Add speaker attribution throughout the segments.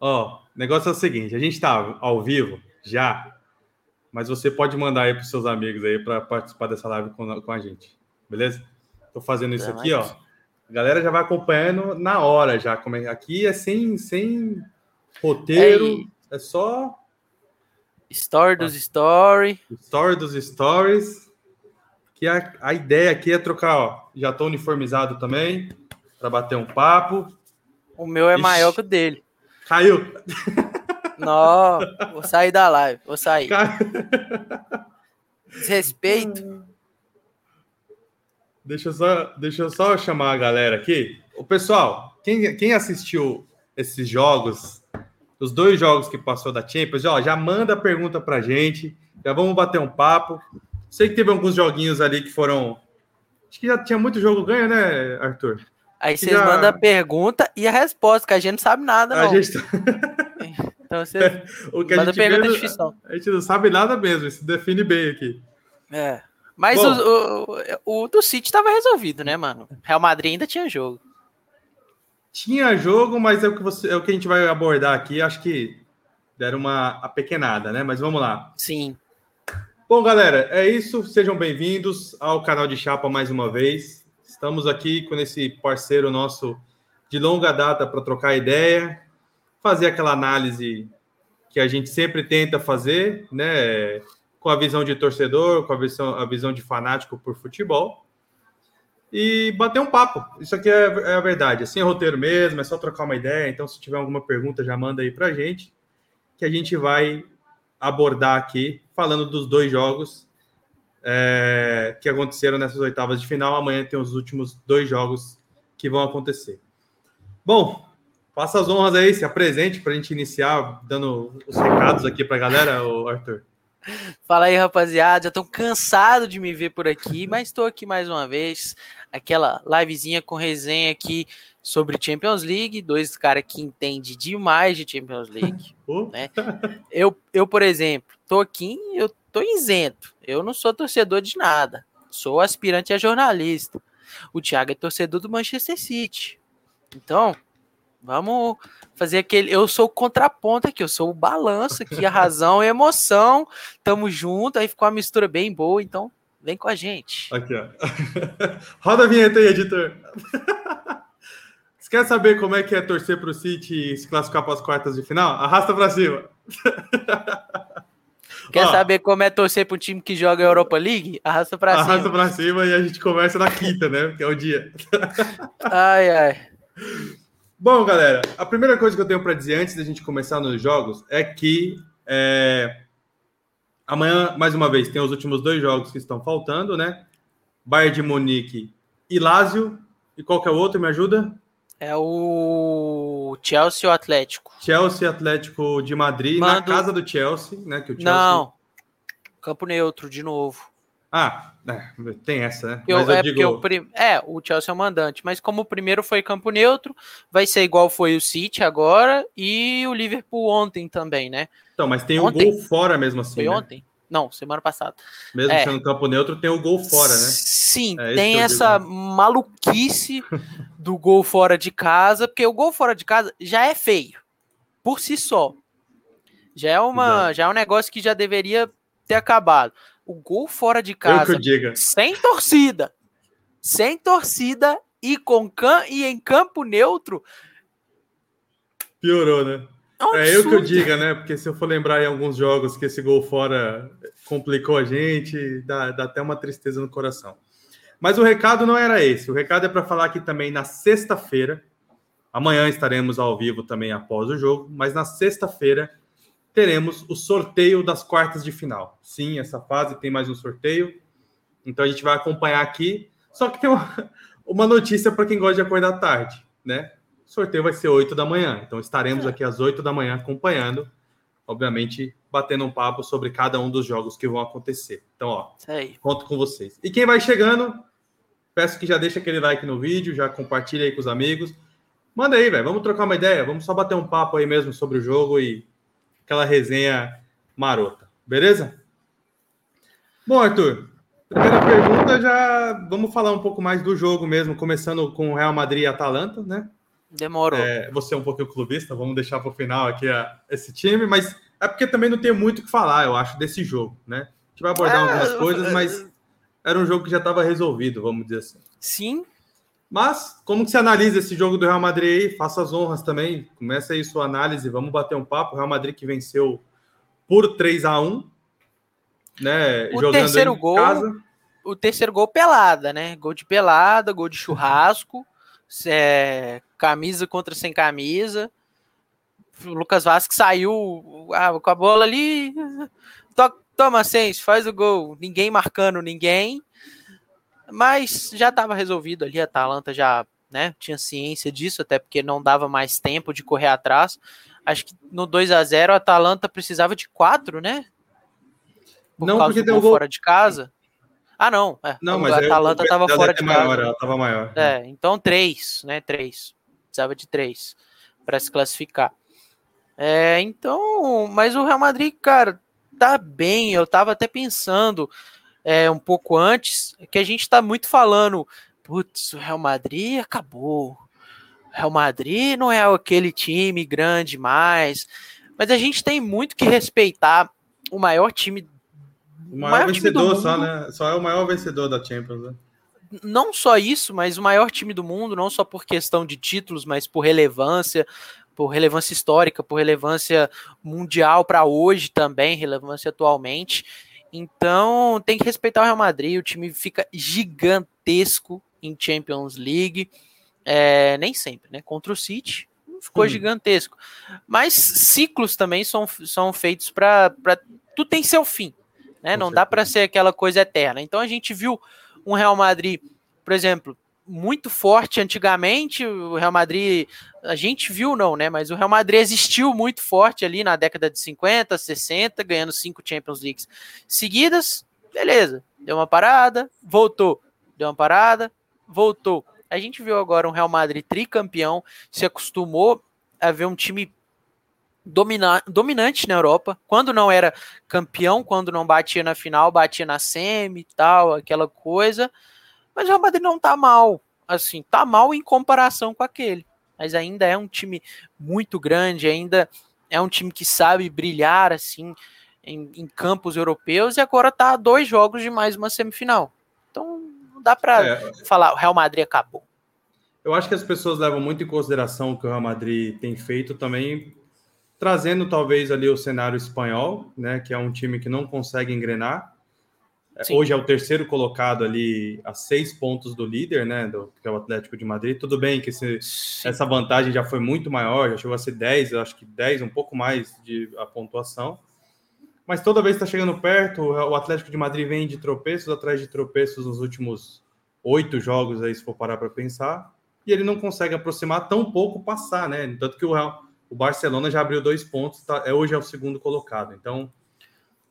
Speaker 1: Ó, o negócio é o seguinte: a gente está ao vivo já, mas você pode mandar aí para seus amigos aí para participar dessa live com, com a gente, beleza? Tô fazendo isso aqui, ó. A galera já vai acompanhando na hora já. Como é, aqui é sem, sem roteiro, é, é só.
Speaker 2: Story dos story.
Speaker 1: Story dos stories. Que a, a ideia aqui é trocar, ó. Já tô uniformizado também, para bater um papo.
Speaker 2: O meu é Ixi. maior que o dele.
Speaker 1: Caiu.
Speaker 2: Não, vou sair da live, vou sair. Desrespeito.
Speaker 1: Deixa eu, só, deixa eu só chamar a galera aqui. O pessoal, quem, quem assistiu esses jogos, os dois jogos que passou da Champions, ó, já manda pergunta pra gente, já vamos bater um papo. Sei que teve alguns joguinhos ali que foram. Acho que já tinha muito jogo ganho, né, Arthur?
Speaker 2: Aí vocês já... mandam a pergunta e a resposta, que a gente não sabe nada, não. A gente... Tá- então você
Speaker 1: o que manda a gente pergunta difícil. A gente não sabe nada mesmo, se define bem aqui.
Speaker 2: É. Mas Bom, o, o, o, do City estava resolvido, né, mano? Real Madrid ainda tinha jogo.
Speaker 1: Tinha jogo, mas é o que, você, é o que a gente vai abordar aqui. Acho que deram uma apequenada, né? Mas vamos lá.
Speaker 2: Sim.
Speaker 1: Bom, galera, é isso. Sejam bem-vindos ao canal de Chapa mais uma vez. Estamos aqui com esse parceiro nosso de longa data para trocar ideia, fazer aquela análise que a gente sempre tenta fazer, né? Com a visão de torcedor, com a visão, a visão de fanático por futebol. E bater um papo. Isso aqui é, é a verdade. Assim é roteiro mesmo, é só trocar uma ideia. Então, se tiver alguma pergunta, já manda aí para a gente, que a gente vai abordar aqui, falando dos dois jogos é, que aconteceram nessas oitavas de final. Amanhã tem os últimos dois jogos que vão acontecer. Bom, faça as honras aí, se apresente para a gente iniciar dando os recados aqui para a galera, Arthur.
Speaker 2: Fala aí, rapaziada. Já estou cansado de me ver por aqui, mas estou aqui mais uma vez. Aquela livezinha com resenha aqui sobre Champions League. Dois caras que entendem demais de Champions League. né? eu, eu, por exemplo, estou aqui, eu tô isento. Eu não sou torcedor de nada. Sou aspirante a jornalista. O Thiago é torcedor do Manchester City. Então, vamos fazer aquele. Eu sou o contraponto aqui, eu sou o balanço aqui, a razão e a emoção. Tamo junto, aí ficou uma mistura bem boa, então vem com a gente.
Speaker 1: Aqui, ó. Roda a vinheta aí, editor. Você quer saber como é que é torcer para o City e se classificar para as quartas de final? Arrasta para cima.
Speaker 2: Quer Ó, saber como é torcer para um time que joga a Europa League? Arrasta para cima.
Speaker 1: Arrasta para cima e a gente conversa na quinta, né? Que é o dia.
Speaker 2: ai, ai.
Speaker 1: Bom, galera, a primeira coisa que eu tenho para dizer antes da gente começar nos jogos é que é, amanhã, mais uma vez, tem os últimos dois jogos que estão faltando, né? Bayern de Munique e Lazio. E qual que é o outro? Me ajuda?
Speaker 2: É o Chelsea ou Atlético?
Speaker 1: Chelsea Atlético de Madrid, Mando... na casa do Chelsea, né? Que o Chelsea...
Speaker 2: Não, campo neutro, de novo.
Speaker 1: Ah, é, tem essa, né?
Speaker 2: Eu, é, digo... o prim... é, o Chelsea é o mandante, mas como o primeiro foi campo neutro, vai ser igual foi o City agora e o Liverpool ontem também, né?
Speaker 1: Então, mas tem ontem. um gol fora mesmo assim.
Speaker 2: Foi né? ontem? Não, semana passada.
Speaker 1: Mesmo é. sendo campo neutro, tem o gol fora, né?
Speaker 2: Sim, é tem essa digo. maluquice do gol fora de casa, porque o gol fora de casa já é feio, por si só. Já é, uma, já é um negócio que já deveria ter acabado. O gol fora de casa, sem torcida, sem torcida e com can e em campo neutro.
Speaker 1: Piorou, né? É, é eu que eu diga, né? Porque se eu for lembrar em alguns jogos que esse gol fora complicou a gente, dá, dá até uma tristeza no coração. Mas o recado não era esse. O recado é para falar que também na sexta-feira, amanhã estaremos ao vivo também após o jogo, mas na sexta-feira teremos o sorteio das quartas de final. Sim, essa fase tem mais um sorteio. Então a gente vai acompanhar aqui. Só que tem uma, uma notícia para quem gosta de acordar tarde, né? O sorteio vai ser 8 da manhã. Então estaremos é. aqui às 8 da manhã acompanhando, obviamente, batendo um papo sobre cada um dos jogos que vão acontecer. Então, ó, conto com vocês. E quem vai chegando, peço que já deixe aquele like no vídeo, já compartilhe aí com os amigos. Manda aí, velho. Vamos trocar uma ideia. Vamos só bater um papo aí mesmo sobre o jogo e aquela resenha marota. Beleza? Bom, Arthur, primeira pergunta já vamos falar um pouco mais do jogo mesmo, começando com o Real Madrid e Atalanta, né?
Speaker 2: Demorou.
Speaker 1: É, você é um pouquinho clubista, vamos deixar para o final aqui a, esse time, mas é porque também não tem muito o que falar, eu acho, desse jogo, né? A gente vai abordar é, algumas coisas, mas era um jogo que já estava resolvido, vamos dizer assim.
Speaker 2: Sim.
Speaker 1: Mas, como que você analisa esse jogo do Real Madrid aí? Faça as honras também. Começa aí sua análise, vamos bater um papo. O Real Madrid que venceu por 3 a 1 né?
Speaker 2: O terceiro gol, casa. o terceiro gol pelada, né? Gol de pelada, gol de churrasco, é, camisa contra sem camisa. O Lucas Vasquez saiu ah, com a bola ali, to, toma seis, faz o gol, ninguém marcando ninguém, mas já estava resolvido ali, a Atalanta já né, tinha ciência disso, até porque não dava mais tempo de correr atrás. Acho que no 2 a 0 a Atalanta precisava de quatro, né? Por não, porque deu gol fora de casa. Ah, não. É,
Speaker 1: não, mas
Speaker 2: a Atalanta estava fora de
Speaker 1: maior,
Speaker 2: casa.
Speaker 1: Ela estava maior.
Speaker 2: É, então três, né? Três. Precisava de três para se classificar. É, então, mas o Real Madrid, cara, tá bem. Eu tava até pensando é, um pouco antes que a gente tá muito falando, putz, o Real Madrid acabou. O Real Madrid não é aquele time grande mais. Mas a gente tem muito que respeitar o maior time.
Speaker 1: O maior, maior vencedor só, né? Só é o maior vencedor da Champions, né?
Speaker 2: Não só isso, mas o maior time do mundo, não só por questão de títulos, mas por relevância, por relevância histórica, por relevância mundial para hoje também, relevância atualmente. Então tem que respeitar o Real Madrid, o time fica gigantesco em Champions League. É, nem sempre, né? Contra o City ficou hum. gigantesco. Mas ciclos também são, são feitos para. Tu tem seu fim. Né? Não dá para ser aquela coisa eterna. Então a gente viu um Real Madrid, por exemplo, muito forte antigamente. O Real Madrid, a gente viu não, né? Mas o Real Madrid existiu muito forte ali na década de 50, 60, ganhando cinco Champions Leagues seguidas. Beleza, deu uma parada, voltou. Deu uma parada, voltou. A gente viu agora um Real Madrid tricampeão, se acostumou a ver um time domina dominante na Europa. Quando não era campeão, quando não batia na final, batia na semi e tal, aquela coisa. Mas o Real Madrid não tá mal. Assim, tá mal em comparação com aquele. Mas ainda é um time muito grande, ainda é um time que sabe brilhar assim em, em campos europeus e agora tá a dois jogos de mais uma semifinal. Então não dá para é, falar o Real Madrid acabou.
Speaker 1: Eu acho que as pessoas levam muito em consideração o que o Real Madrid tem feito também, trazendo talvez ali o cenário espanhol, né, que é um time que não consegue engrenar. Sim. Hoje é o terceiro colocado ali a seis pontos do líder, né? Do, que é o Atlético de Madrid. Tudo bem que esse, essa vantagem já foi muito maior, já chegou a ser 10, eu acho que 10, um pouco mais de a pontuação. Mas toda vez que está chegando perto, o Atlético de Madrid vem de tropeços atrás de tropeços nos últimos oito jogos, aí, se for parar para pensar, e ele não consegue aproximar, tão pouco passar, né? Tanto que o, o Barcelona já abriu dois pontos, tá, é, hoje é o segundo colocado. Então,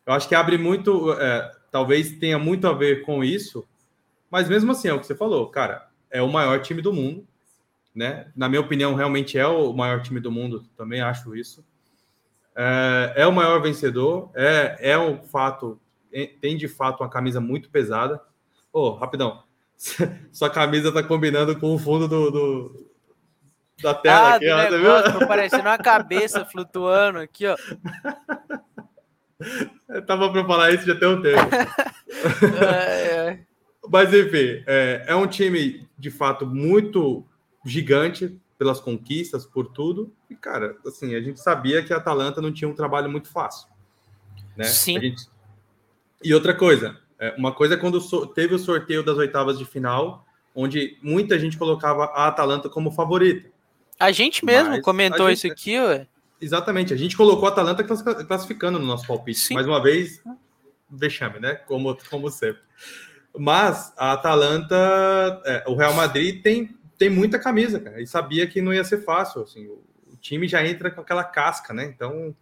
Speaker 1: eu acho que abre muito. É, talvez tenha muito a ver com isso, mas mesmo assim, é o que você falou, cara, é o maior time do mundo, né? Na minha opinião, realmente é o maior time do mundo, também acho isso. É, é o maior vencedor, é, é um fato, tem de fato uma camisa muito pesada. Ô, oh, rapidão, sua camisa tá combinando com o fundo do, do da tela ah, aqui, ó,
Speaker 2: negócio, tá parecendo uma cabeça flutuando aqui, ó.
Speaker 1: Eu tava para falar isso já tem um tempo. é, é. Mas enfim, é, é, um time de fato muito gigante pelas conquistas, por tudo. E cara, assim, a gente sabia que a Atalanta não tinha um trabalho muito fácil, né?
Speaker 2: Sim.
Speaker 1: Gente... E outra coisa, é, uma coisa é quando teve o sorteio das oitavas de final, onde muita gente colocava a Atalanta como favorita.
Speaker 2: A gente mesmo Mas comentou gente... isso aqui, ué.
Speaker 1: Exatamente. A gente colocou a Atalanta classificando no nosso palpite. Sim. Mais uma vez, vexame, né? Como, como sempre. Mas a Atalanta, é, o Real Madrid tem, tem muita camisa, cara. E sabia que não ia ser fácil. Assim, o, o time já entra com aquela casca, né? Então,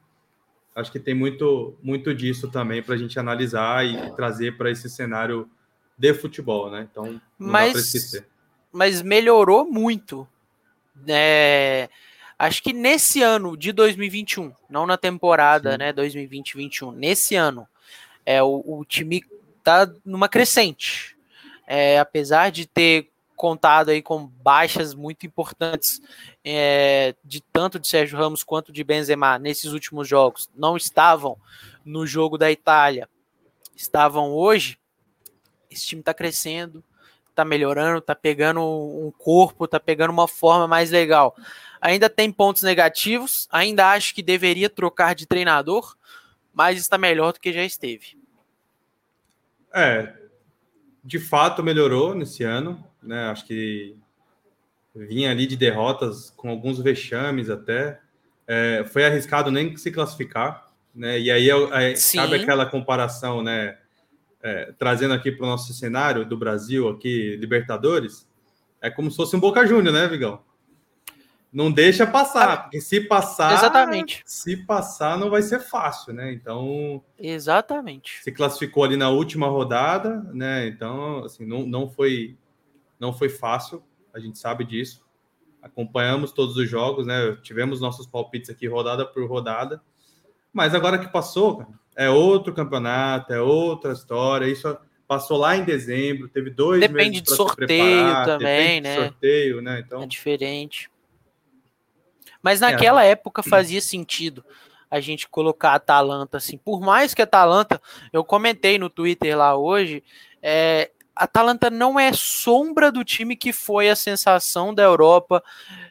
Speaker 1: acho que tem muito, muito disso também para a gente analisar e trazer para esse cenário de futebol, né? Então,
Speaker 2: não mas, mas melhorou muito. É, Acho que nesse ano de 2021, não na temporada, Sim. né, 2020-21, nesse ano, é o, o, time tá numa crescente. É, apesar de ter contado aí com baixas muito importantes é, de tanto de Sérgio Ramos quanto de Benzema nesses últimos jogos, não estavam no jogo da Itália, estavam hoje, esse time está crescendo, está melhorando, está pegando um corpo, está pegando uma forma mais legal. Ainda tem pontos negativos, ainda acho que deveria trocar de treinador, mas está melhor do que já esteve.
Speaker 1: É, de fato melhorou nesse ano, né? Acho que vinha ali de derrotas com alguns vexames até. É, foi arriscado nem se classificar, né? E aí, aí cabe aquela comparação, né? É, trazendo aqui para o nosso cenário do Brasil aqui, Libertadores, é como se fosse um Boca Júnior, né, Vigão? Não deixa passar, porque se passar,
Speaker 2: exatamente.
Speaker 1: Se passar, não vai ser fácil, né? Então,
Speaker 2: exatamente.
Speaker 1: Se classificou ali na última rodada, né? Então, assim, não, não foi não foi fácil, a gente sabe disso. Acompanhamos todos os jogos, né? Tivemos nossos palpites aqui rodada por rodada. Mas agora que passou, cara, é outro campeonato, é outra história. Isso passou lá em dezembro, teve dois
Speaker 2: Depende de sorteio também, né?
Speaker 1: sorteio, né? Então
Speaker 2: é diferente. Mas naquela é. época fazia sentido a gente colocar a Atalanta assim. Por mais que a Atalanta, eu comentei no Twitter lá hoje, é, a Atalanta não é sombra do time que foi a sensação da Europa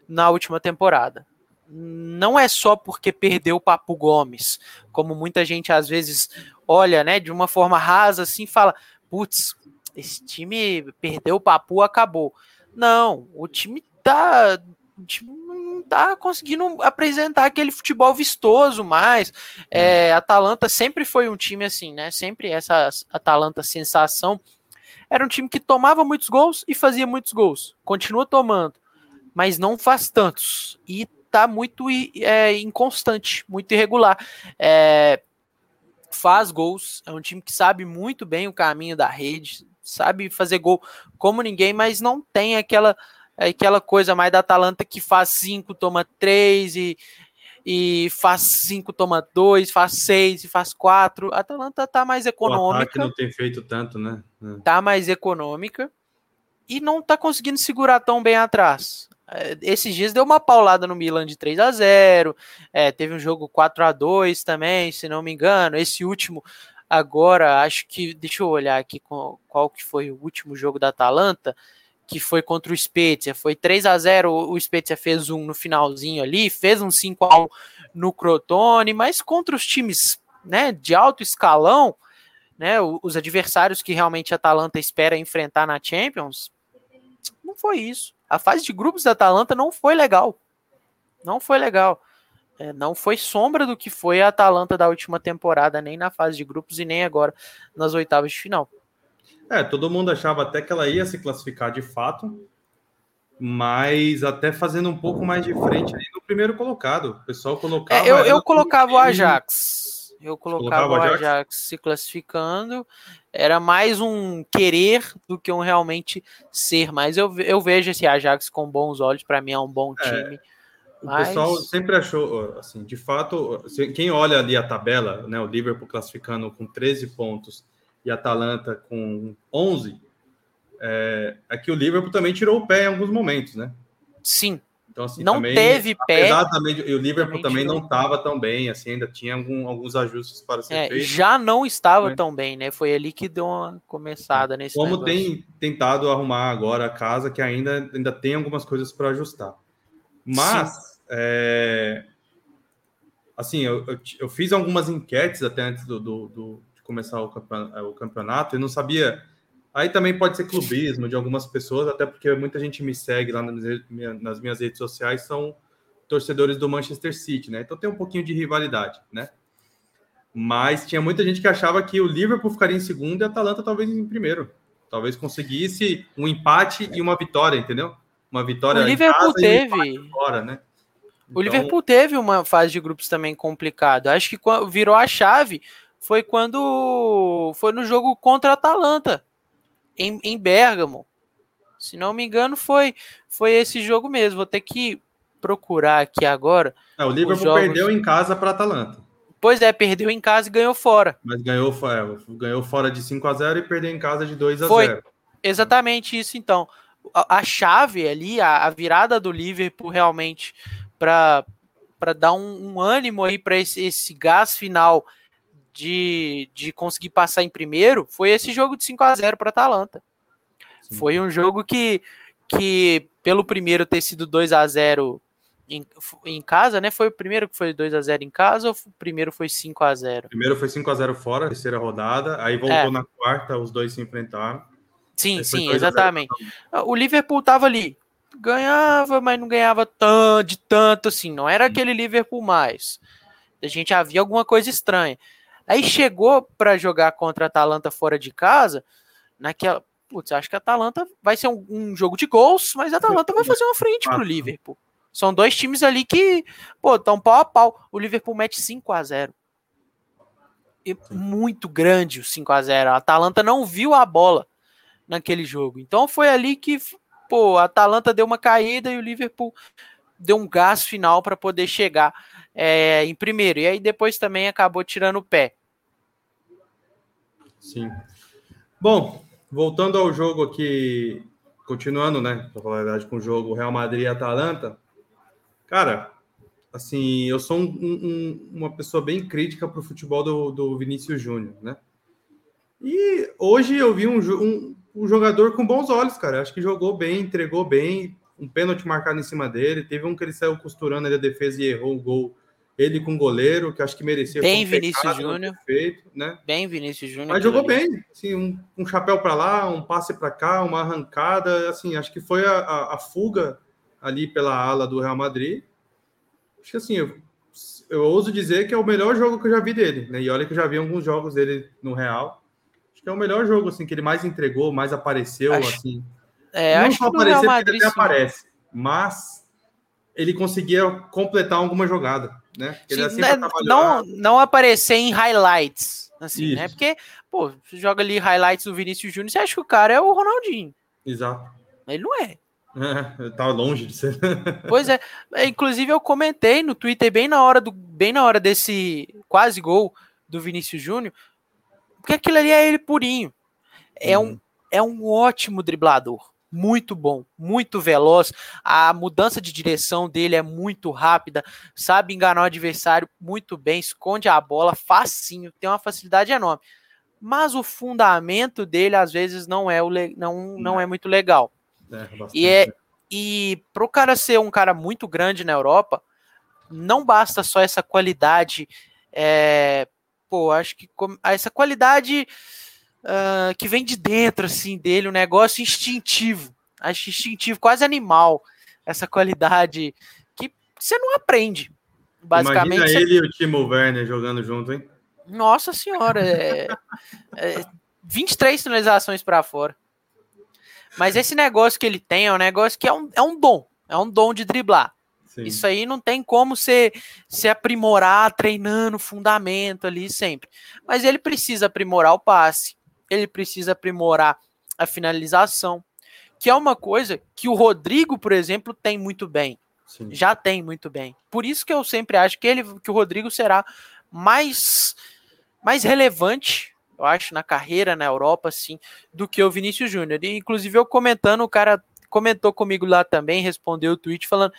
Speaker 2: na última temporada. Não é só porque perdeu o Papo Gomes, como muita gente às vezes olha, né, de uma forma rasa assim, fala, putz, esse time perdeu o Papu, acabou. Não, o time tá o time não tá conseguindo apresentar aquele futebol vistoso mais. É, Atalanta sempre foi um time assim, né? Sempre essa Atalanta sensação. Era um time que tomava muitos gols e fazia muitos gols. Continua tomando, mas não faz tantos. E tá muito é, inconstante, muito irregular. É, faz gols, é um time que sabe muito bem o caminho da rede, sabe fazer gol como ninguém, mas não tem aquela aquela coisa mais da Atalanta que faz 5, toma 3 e, e faz 5, toma 2, faz 6 e faz 4. A Atalanta tá mais econômica.
Speaker 1: O não tem feito tanto, né?
Speaker 2: É. Tá mais econômica e não tá conseguindo segurar tão bem atrás. É, esses dias deu uma paulada no Milan de 3 a 0 é, teve um jogo 4 a 2 também, se não me engano. Esse último agora, acho que. Deixa eu olhar aqui qual, que foi o último jogo da Atalanta que foi contra o Spezia. Foi 3 a 0 o Spezia fez um no finalzinho ali, fez um 5 a 1 no Crotone, mas contra os times né, de alto escalão, né, os adversários que realmente a Atalanta espera enfrentar na Champions, não foi isso. A fase de grupos da Atalanta não foi legal. Não foi legal. É, não foi sombra do que foi a Atalanta da última temporada, nem na fase de grupos e nem agora nas oitavas de final.
Speaker 1: É, todo mundo achava até que ela ia se classificar de fato, mas até fazendo um pouco mais de frente ali no primeiro colocado. O pessoal colocava.
Speaker 2: É, eu, eu colocava o Ajax. Eu colocava, colocava o Ajax? Ajax se classificando. Era mais um querer do que um realmente ser. Mas eu, eu vejo esse Ajax com bons olhos. Para mim é um bom é, time. É,
Speaker 1: mas... O pessoal sempre achou, assim, de fato, quem olha ali a tabela, né, o Liverpool classificando com 13 pontos e Atalanta com 11, é, é que o Liverpool também tirou o pé em alguns momentos, né?
Speaker 2: Sim.
Speaker 1: Então, assim,
Speaker 2: não
Speaker 1: também,
Speaker 2: teve pé.
Speaker 1: Também, e o Liverpool também, não estava tão bem, assim, ainda tinha algum, alguns ajustes para ser é, feito.
Speaker 2: Já não estava né? tão bem, né? Foi ali que deu uma começada nesse
Speaker 1: Como negócio. tem tentado arrumar agora a casa, que ainda, ainda tem algumas coisas para ajustar. Mas, é, assim, eu, eu, eu, fiz algumas enquetes até antes do, do, do começar o campeonato, eu não sabia. Aí também pode ser clubismo de algumas pessoas, até porque muita gente me segue lá nas minhas redes sociais, são torcedores do Manchester City, né? Então tem um pouquinho de rivalidade, né? Mas tinha muita gente que achava que o Liverpool ficaria em segundo e a Atalanta talvez em primeiro. Talvez conseguisse um empate e uma vitória, entendeu? Uma vitória.
Speaker 2: O Liverpool teve.
Speaker 1: Um fora, né?
Speaker 2: Então... O Liverpool teve uma fase de grupos também complicada. Acho que virou a chave foi quando foi no jogo contra a Atalanta em, em Bergamo. Se não me engano, foi foi esse jogo mesmo. Vou ter que procurar aqui agora.
Speaker 1: É, o Liverpool jogos... perdeu em casa para Atalanta.
Speaker 2: Pois é, perdeu em casa e ganhou fora.
Speaker 1: Mas ganhou, é, ganhou fora de 5 a 0 e perdeu em casa de 2 a foi 0.
Speaker 2: Exatamente isso, então. a, a chave ali, a, a, virada do Liverpool realmente para dar um, um, ânimo aí para esse, esse gás final de, de conseguir passar em primeiro foi esse jogo de 5 a 0 para Atalanta. Foi um jogo que, que pelo primeiro ter sido 2 a 0 em, em casa, né? Foi o primeiro que foi 2 a 0 em casa ou o primeiro foi 5 a 0
Speaker 1: Primeiro foi 5 a 0 fora, terceira rodada, aí voltou é. na quarta, os dois se enfrentaram.
Speaker 2: Sim, sim, exatamente. O Liverpool tava ali, ganhava, mas não ganhava tanto, de tanto assim, não era aquele Liverpool mais. A gente havia alguma coisa estranha. Aí chegou para jogar contra a Atalanta fora de casa, naquela, putz, acho que a Atalanta vai ser um, um jogo de gols, mas a Atalanta vai fazer uma frente pro Liverpool. São dois times ali que, pô, estão pau a pau. O Liverpool mete 5 a 0 e muito grande o 5 a 0 A Atalanta não viu a bola naquele jogo. Então foi ali que, pô, a Atalanta deu uma caída e o Liverpool deu um gás final para poder chegar é, em primeiro. E aí depois também acabou tirando o pé.
Speaker 1: Sim. Bom, voltando ao jogo aqui, continuando, né? Pra falar a verdade, com o jogo Real Madrid e Atalanta. Cara, assim, eu sou um, um, uma pessoa bem crítica para o futebol do, do Vinícius Júnior, né? E hoje eu vi um, um, um, jogador com bons olhos, cara. Acho que jogou bem, entregou bem, um pênalti marcado em cima dele. Teve um que ele saiu costurando ali a defesa e errou o gol ele com o goleiro, que acho que merecia.
Speaker 2: Bem Vinícius Júnior.
Speaker 1: Feito, né?
Speaker 2: Bem Vinícius Júnior.
Speaker 1: Mas jogou ali. bem. Assim, um, um chapéu para lá, um passe para cá, uma arrancada. Assim, acho que foi a, a, a, fuga ali pela ala do Real Madrid. Acho que assim, eu, eu ouso dizer que é o melhor jogo que eu já vi dele. Né? E olha que eu já vi alguns jogos dele no Real. Acho que é o melhor jogo assim, que ele mais entregou, mais apareceu. Acho, assim.
Speaker 2: É, Não acho só aparecer, Madrid,
Speaker 1: ele até aparece, mas ele conseguia completar alguma jogada né?
Speaker 2: Sim, né, não, não aparecer em highlights, assim, né? Isso. né? Porque, pô, você joga ali highlights do Vinícius Júnior, você acha que o cara é o Ronaldinho.
Speaker 1: Exato.
Speaker 2: Ele não é.
Speaker 1: É, tá longe de ser.
Speaker 2: pois é. é. Inclusive, eu comentei no Twitter bem na hora do bem na hora desse quase gol do Vinícius Júnior, porque aquilo ali é ele purinho. É, uhum. um, é um ótimo driblador muito bom, muito veloz. A mudança de direção dele é muito rápida, sabe enganar o adversário muito bem, esconde a bola facinho, tem uma facilidade enorme. Mas o fundamento dele às vezes não é o não, não é muito legal. É, e é e para o cara ser um cara muito grande na Europa, não basta só essa qualidade. É, pô, acho que essa qualidade uh, que vem de dentro assim dele, um negócio instintivo, acho instintivo, quase animal, essa qualidade que você não aprende. Basicamente.
Speaker 1: Imagina
Speaker 2: você...
Speaker 1: ele e o Timo Werner jogando junto, hein?
Speaker 2: Nossa senhora, é, é 23 finalizações para fora. Mas esse negócio que ele tem é um negócio que é um, é um dom, é um dom de driblar. Sim. Isso aí não tem como se, se aprimorar treinando fundamento ali sempre. Mas ele precisa aprimorar o passe, ele precisa aprimorar a finalização, que é uma coisa que o Rodrigo, por exemplo, tem muito bem. Sim. Já tem muito bem. Por isso que eu sempre acho que ele, que o Rodrigo será mais mais relevante, eu acho, na carreira na Europa, assim, do que o Vinícius Júnior. E, inclusive, eu comentando, o cara comentou comigo lá também, respondeu o tweet falando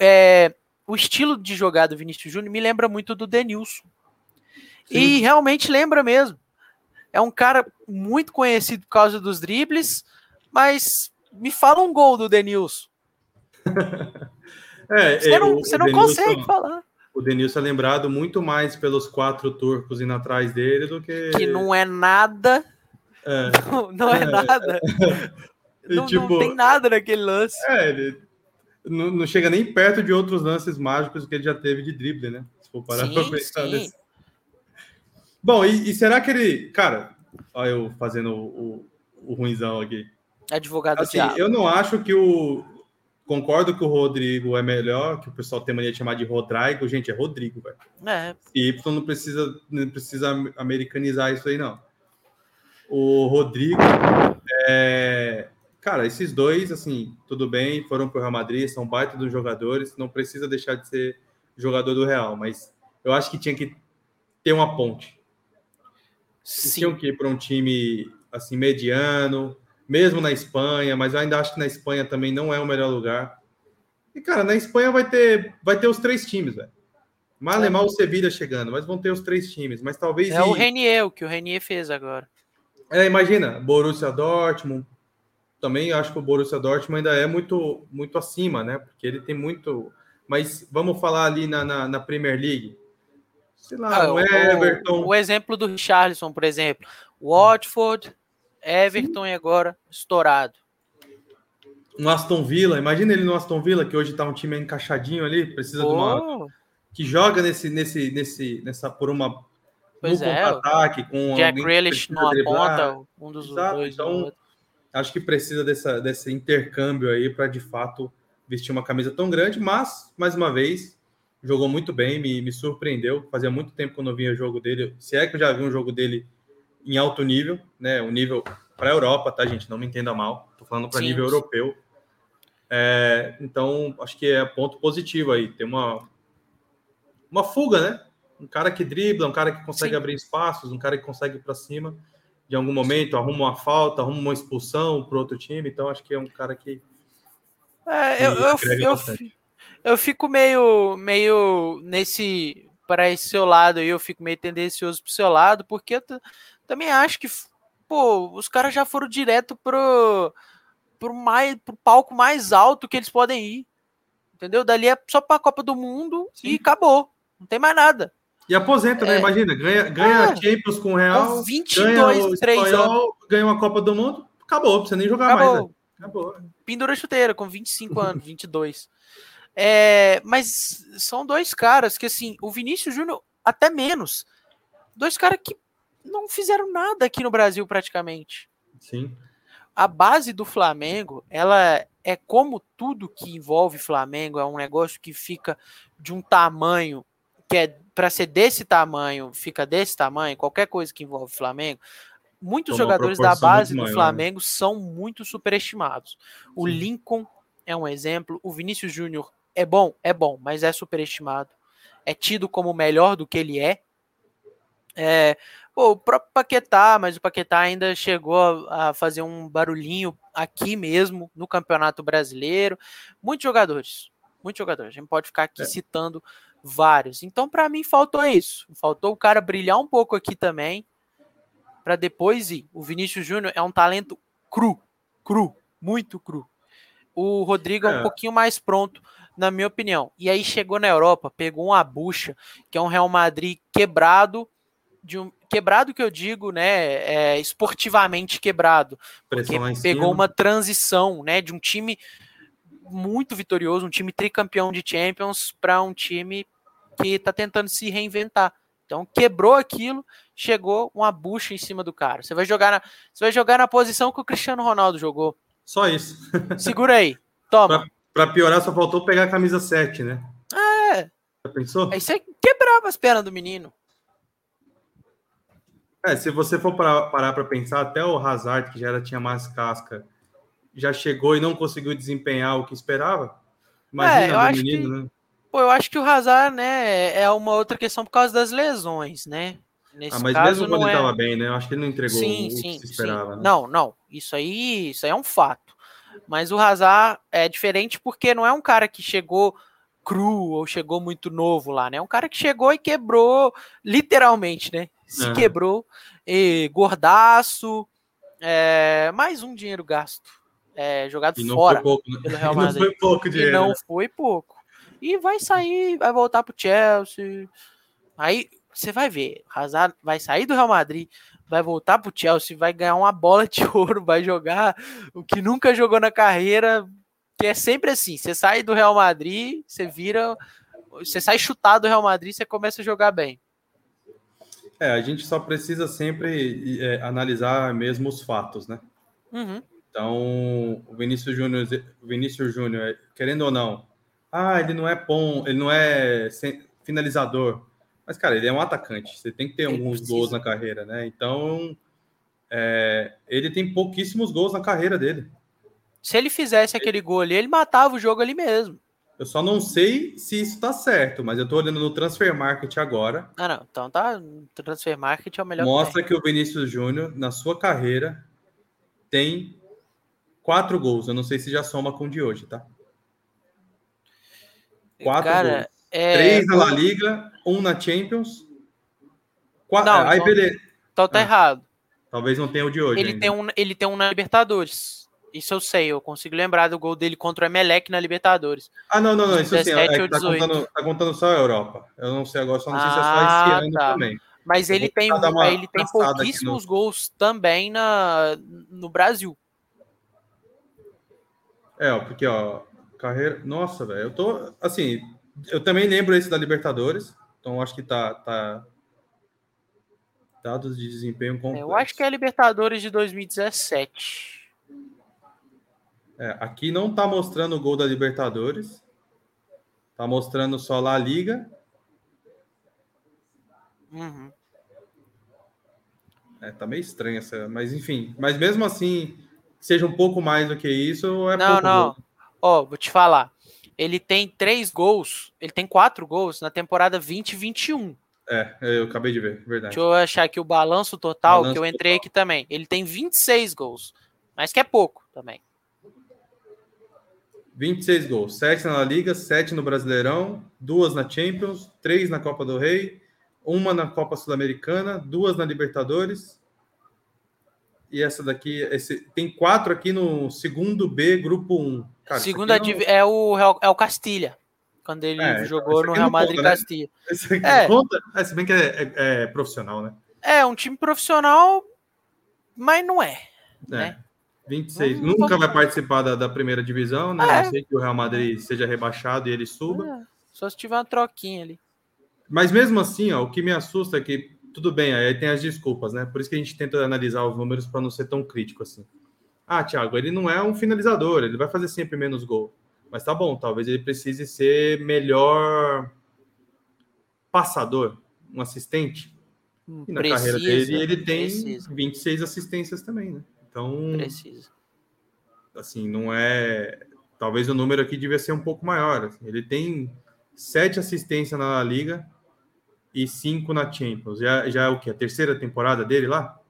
Speaker 2: é, o estilo de jogar do Vinícius Júnior me lembra muito do Denilson. Sim. E realmente lembra mesmo. É um cara muito conhecido por causa dos dribles, mas me fala um gol do Denilson.
Speaker 1: é,
Speaker 2: você não, você não Denilson, consegue falar.
Speaker 1: O Denilson é lembrado muito mais pelos quatro turcos indo atrás dele do que.
Speaker 2: Que não é nada. É. Não, não, é, é. nada. não, tipo, não, tem nada naquele lance.
Speaker 1: É, ele não, não, chega nem perto de outros lances mágicos que ele já teve de drible, né? Se for parar sim, pra pensar nesse. Bom, e, e, será que ele. Cara, olha eu fazendo o, o, o ruimzão aqui.
Speaker 2: Advogado
Speaker 1: assim, Eu não acho que o. Concordo que o Rodrigo é melhor, que o pessoal tem mania de chamar de Rodrigo. Gente, é Rodrigo, velho.
Speaker 2: É.
Speaker 1: Y não precisa, não precisa americanizar isso aí, não. O Rodrigo é. Cara, esses dois, assim, tudo bem, foram para o Real Madrid, são baita dos jogadores, não precisa deixar de ser jogador do Real, mas eu acho que tinha que ter uma ponte. Sim. Tinham que ir para um time assim mediano, mesmo na Espanha, mas eu ainda acho que na Espanha também não é o melhor lugar. E, cara, na Espanha vai ter, vai ter os três times, velho. Mal é o Sevilla chegando, mas vão ter os três times. Mas talvez.
Speaker 2: É o Renier, o que o Renier fez agora.
Speaker 1: É, imagina, Borussia Dortmund. Também acho que o Borussia Dortmund ainda é muito, muito acima, né? Porque ele tem muito. Mas vamos falar ali na, na, na Premier League.
Speaker 2: Sei lá, ah, o Everton. O, o, exemplo do Richarlison, por exemplo. Watford, Everton e agora estourado
Speaker 1: um Aston Villa, imagina ele no Aston Villa, que hoje está um time encaixadinho ali, precisa oh. de uma. que joga nesse, nesse, nesse, nessa por uma.
Speaker 2: Pois é, ataque com Jack Grealish numa ponta, um dos Exato, dois.
Speaker 1: Então, acho que precisa dessa, desse intercâmbio aí para de fato vestir uma camisa tão grande, mas, mais uma vez, jogou muito bem, me, me surpreendeu. Fazia muito tempo que eu não via o jogo dele. Se é que eu já vi um jogo dele em alto nível, né? Um nível para a Europa, tá, gente? Não me entenda mal. Tô falando para nível europeu. É, então, acho que é ponto positivo aí. Tem uma, uma fuga, né? Um cara que dribla, um cara que consegue Sim. abrir espaços, um cara que consegue ir para cima de algum momento, arruma uma falta, arruma uma expulsão para outro time. Então, acho que é um cara que.
Speaker 2: É, eu, eu, eu, eu, fico meio, meio nesse. Para esse seu lado aí, eu fico meio tendencioso para o seu lado, porque eu também acho que, pô, os caras já foram direto pro pro, mais, pro palco mais alto que eles podem ir. Entendeu? Dali é só para a Copa do Mundo Sim. e acabou. Não tem mais nada.
Speaker 1: E aposenta, né? é. né? Imagina, ganha, ganha é. Champions com o Real, com
Speaker 2: 22,
Speaker 1: ganha o 3 espanhol, ganha uma Copa do Mundo, acabou, não precisa nem jogar acabou. mais. Né? Acabou.
Speaker 2: Pendura chuteira, com 25 anos, 22. É, mas são dois caras que, assim, o Vinícius Júnior, até menos. Dois caras que não fizeram nada aqui no Brasil, praticamente.
Speaker 1: Sim
Speaker 2: a base do Flamengo, ela é como tudo que envolve Flamengo, é um negócio que fica de um tamanho que é para ser desse tamanho, fica desse tamanho, qualquer coisa que envolve Flamengo, muitos jogadores da base do Flamengo são muito superestimados. O Sim. Lincoln é um exemplo, o Vinícius Júnior é bom, é bom, mas é superestimado. É tido como melhor do que ele é. é Pô, o próprio Paquetá, mas o Paquetá ainda chegou a, a, fazer um barulhinho aqui mesmo, no Campeonato Brasileiro. Muitos jogadores, muitos jogadores. A gente pode ficar aqui é. citando vários. Então, para mim, faltou isso. Faltou o cara brilhar um pouco aqui também, para depois ir. O Vinícius Júnior é um talento cru, cru, muito cru. O Rodrigo é, é um pouquinho mais pronto, na minha opinião. E aí chegou na Europa, pegou uma bucha, que é um Real Madrid quebrado de um quebrado que eu digo, né, é, esportivamente quebrado, porque pegou uma transição, né, de um time muito vitorioso, um time tricampeão de Champions para um time que está tentando se reinventar. Então quebrou aquilo, chegou uma bucha em cima do cara. Você vai jogar na, você vai jogar na posição que o Cristiano Ronaldo jogou.
Speaker 1: Só isso.
Speaker 2: Segura aí. Toma.
Speaker 1: Para piorar, só faltou pegar a camisa 7, né?
Speaker 2: É.
Speaker 1: Já pensou?
Speaker 2: Aí você quebrava as pernas do menino.
Speaker 1: É, se você for parar para pensar, até o Hazard, que já era, tinha mais casca, já chegou e não conseguiu desempenhar o que esperava.
Speaker 2: Imagina é, acho menino, que, né? Pô, eu acho que o Hazard, né, é uma outra questão por causa das lesões, né?
Speaker 1: Nesse ah, mas caso, mesmo quando ele estava é... bem, né? Eu acho que ele não entregou sim, o sim, que se esperava. Né?
Speaker 2: Não, não. Isso aí, isso aí é um fato. Mas o Hazard é diferente porque não é um cara que chegou cru ou chegou muito novo lá, né? É um cara que chegou e quebrou literalmente, né? se uhum. quebrou, e gordaço, é, mais um dinheiro gasto, é, jogado fora
Speaker 1: pouco, né?
Speaker 2: pelo Real Madrid.
Speaker 1: não foi pouco dinheiro.
Speaker 2: E não né? foi pouco. E vai sair, vai voltar pro Chelsea. Aí você vai ver, Hazard vai sair do Real Madrid, vai voltar pro Chelsea, vai ganhar uma bola de ouro, vai jogar o que nunca jogou na carreira, que é sempre assim, você sai do Real Madrid, você vira, você sai chutado do Real Madrid, você começa a jogar bem.
Speaker 1: É, a gente só precisa sempre é, analisar mesmo os fatos, né?
Speaker 2: Uhum.
Speaker 1: Então, o Vinícius Júnior, Vinícius Júnior, querendo ou não, ah, ele não é bom, ele não é finalizador, mas cara, ele é um atacante. Você tem que ter ele alguns precisa. gols na carreira, né? Então, é, ele tem pouquíssimos gols na carreira dele.
Speaker 2: Se ele fizesse aquele gol ali, ele matava o jogo ali mesmo.
Speaker 1: Eu só não sei se isso está certo, mas eu estou olhando no Transfer Market agora.
Speaker 2: Ah, não. Então tá. Transfer Market é o melhor.
Speaker 1: Mostra que, que o Vinícius Júnior, na sua carreira, tem quatro gols. Eu não sei se já soma com o de hoje, tá?
Speaker 2: Quatro Cara, gols.
Speaker 1: É... Três na La Liga, um na Champions.
Speaker 2: Quatro... Não, aí, então, beleza. Então tá ah, errado.
Speaker 1: Talvez não tenha o de hoje.
Speaker 2: Ele tem, um, ele tem um na Libertadores. Isso eu sei, eu consigo lembrar do gol dele contra o Emelec na Libertadores.
Speaker 1: Ah, não, não, não. Isso sim, é, tá, contando, tá contando só a Europa. Eu não sei agora, só não sei ah, se é só esse ah, ano tá. também.
Speaker 2: Mas ele tem, ele tem pouquíssimos no... gols também na, no Brasil.
Speaker 1: É, ó, porque, ó, carreira. Nossa, velho, eu tô. Assim, eu também lembro esse da Libertadores, então acho que tá. tá... Dados de desempenho complexo.
Speaker 2: Eu acho que é a Libertadores de 2017.
Speaker 1: É, aqui não tá mostrando o gol da Libertadores. Tá mostrando só lá a Liga.
Speaker 2: Uhum.
Speaker 1: É, tá meio estranho essa, mas enfim. Mas mesmo assim, seja um pouco mais do que isso, é
Speaker 2: Não,
Speaker 1: pouco
Speaker 2: não. Ó, vou te falar. Ele tem três gols, ele tem quatro gols na temporada 2021.
Speaker 1: É, eu acabei de ver, verdade.
Speaker 2: Deixa eu achar aqui o balanço total, balanço que eu entrei total. aqui também. Ele tem 26 gols, mas que é pouco também.
Speaker 1: 26 gols, 7 na Liga, 7 no Brasileirão, duas na Champions, três na Copa do Rei, uma na Copa Sul-Americana, duas na Libertadores. E essa daqui, esse, tem quatro aqui no segundo B, grupo 1.
Speaker 2: Cara, Segunda não... é, o, é o Castilha, quando ele é, jogou no Real Madrid conta, né? Castilha.
Speaker 1: Esse aqui é. conta, é, se bem que é, é, é, profissional, né?
Speaker 2: É, um time profissional, mas não é. é. Né?
Speaker 1: 26. Não, Nunca vai participar da, da, primeira divisão, né? É. Não sei que o Real Madrid seja rebaixado e ele suba. É.
Speaker 2: Só se tiver uma troquinha ali.
Speaker 1: Mas mesmo assim, ó, o que me assusta é que, tudo bem, aí tem as desculpas, né? Por isso que a gente tenta analisar os números para não ser tão crítico assim. Ah, Thiago, ele não é um finalizador, ele vai fazer sempre menos gol. Mas tá bom, talvez ele precise ser melhor passador, um assistente. Hum, e na precisa, carreira dele ele tem precisa. 26 assistências também, né? Então.
Speaker 2: Precisa.
Speaker 1: Assim, não é. Talvez o número aqui devia ser um pouco maior. Assim. Ele tem sete assistências na Liga, e cinco na Champions. Já, já é o que? A terceira temporada dele lá?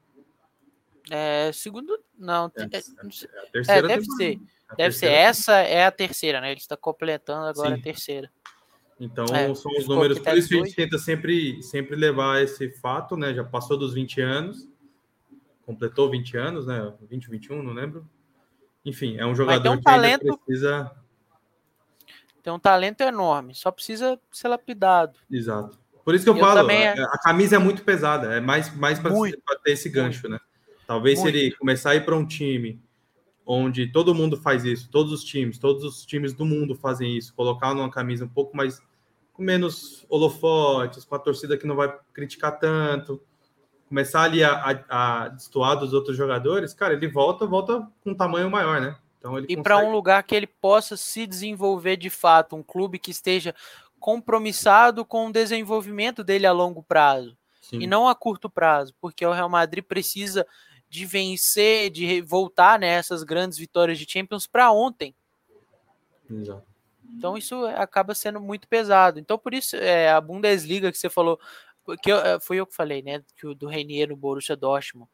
Speaker 2: É, segundo. Não, é, é, é, é deve ser. deve ser. Essa é a terceira, né? Ele está completando agora Sim. a terceira.
Speaker 1: Então, é, são os números. Por isso a gente tenta sempre, sempre levar esse fato, né? Já passou dos 20 anos, completou 20 anos, né? 20, 21, não lembro. Enfim, é um jogador um que talento... precisa.
Speaker 2: Tem um talento enorme, só precisa ser lapidado.
Speaker 1: Exato. Por isso que eu, eu falo, a, é a, camisa é muito pesada, é mais, mais para ter esse gancho, né? Talvez muito. se ele começar a ir para um time onde todo mundo faz isso, todos os times, todos os times do mundo fazem isso, colocar numa camisa um pouco mais com menos holofotes, com a torcida que não vai criticar tanto, começar ali a, a, a destoar dos outros jogadores, cara, ele volta, volta com um tamanho maior, né?
Speaker 2: Então ele e consegue... para um lugar que ele possa se desenvolver de fato, um clube que esteja compromissado com o desenvolvimento dele a longo prazo Sim. e não a curto prazo, porque o Real Madrid precisa de vencer, de voltar nessas né, grandes vitórias de Champions para ontem.
Speaker 1: Exato.
Speaker 2: Então isso acaba sendo muito pesado. Então por isso é, a Bundesliga que você falou, que eu, é, foi eu que falei, né, que o do Renier no Borussia Dortmund.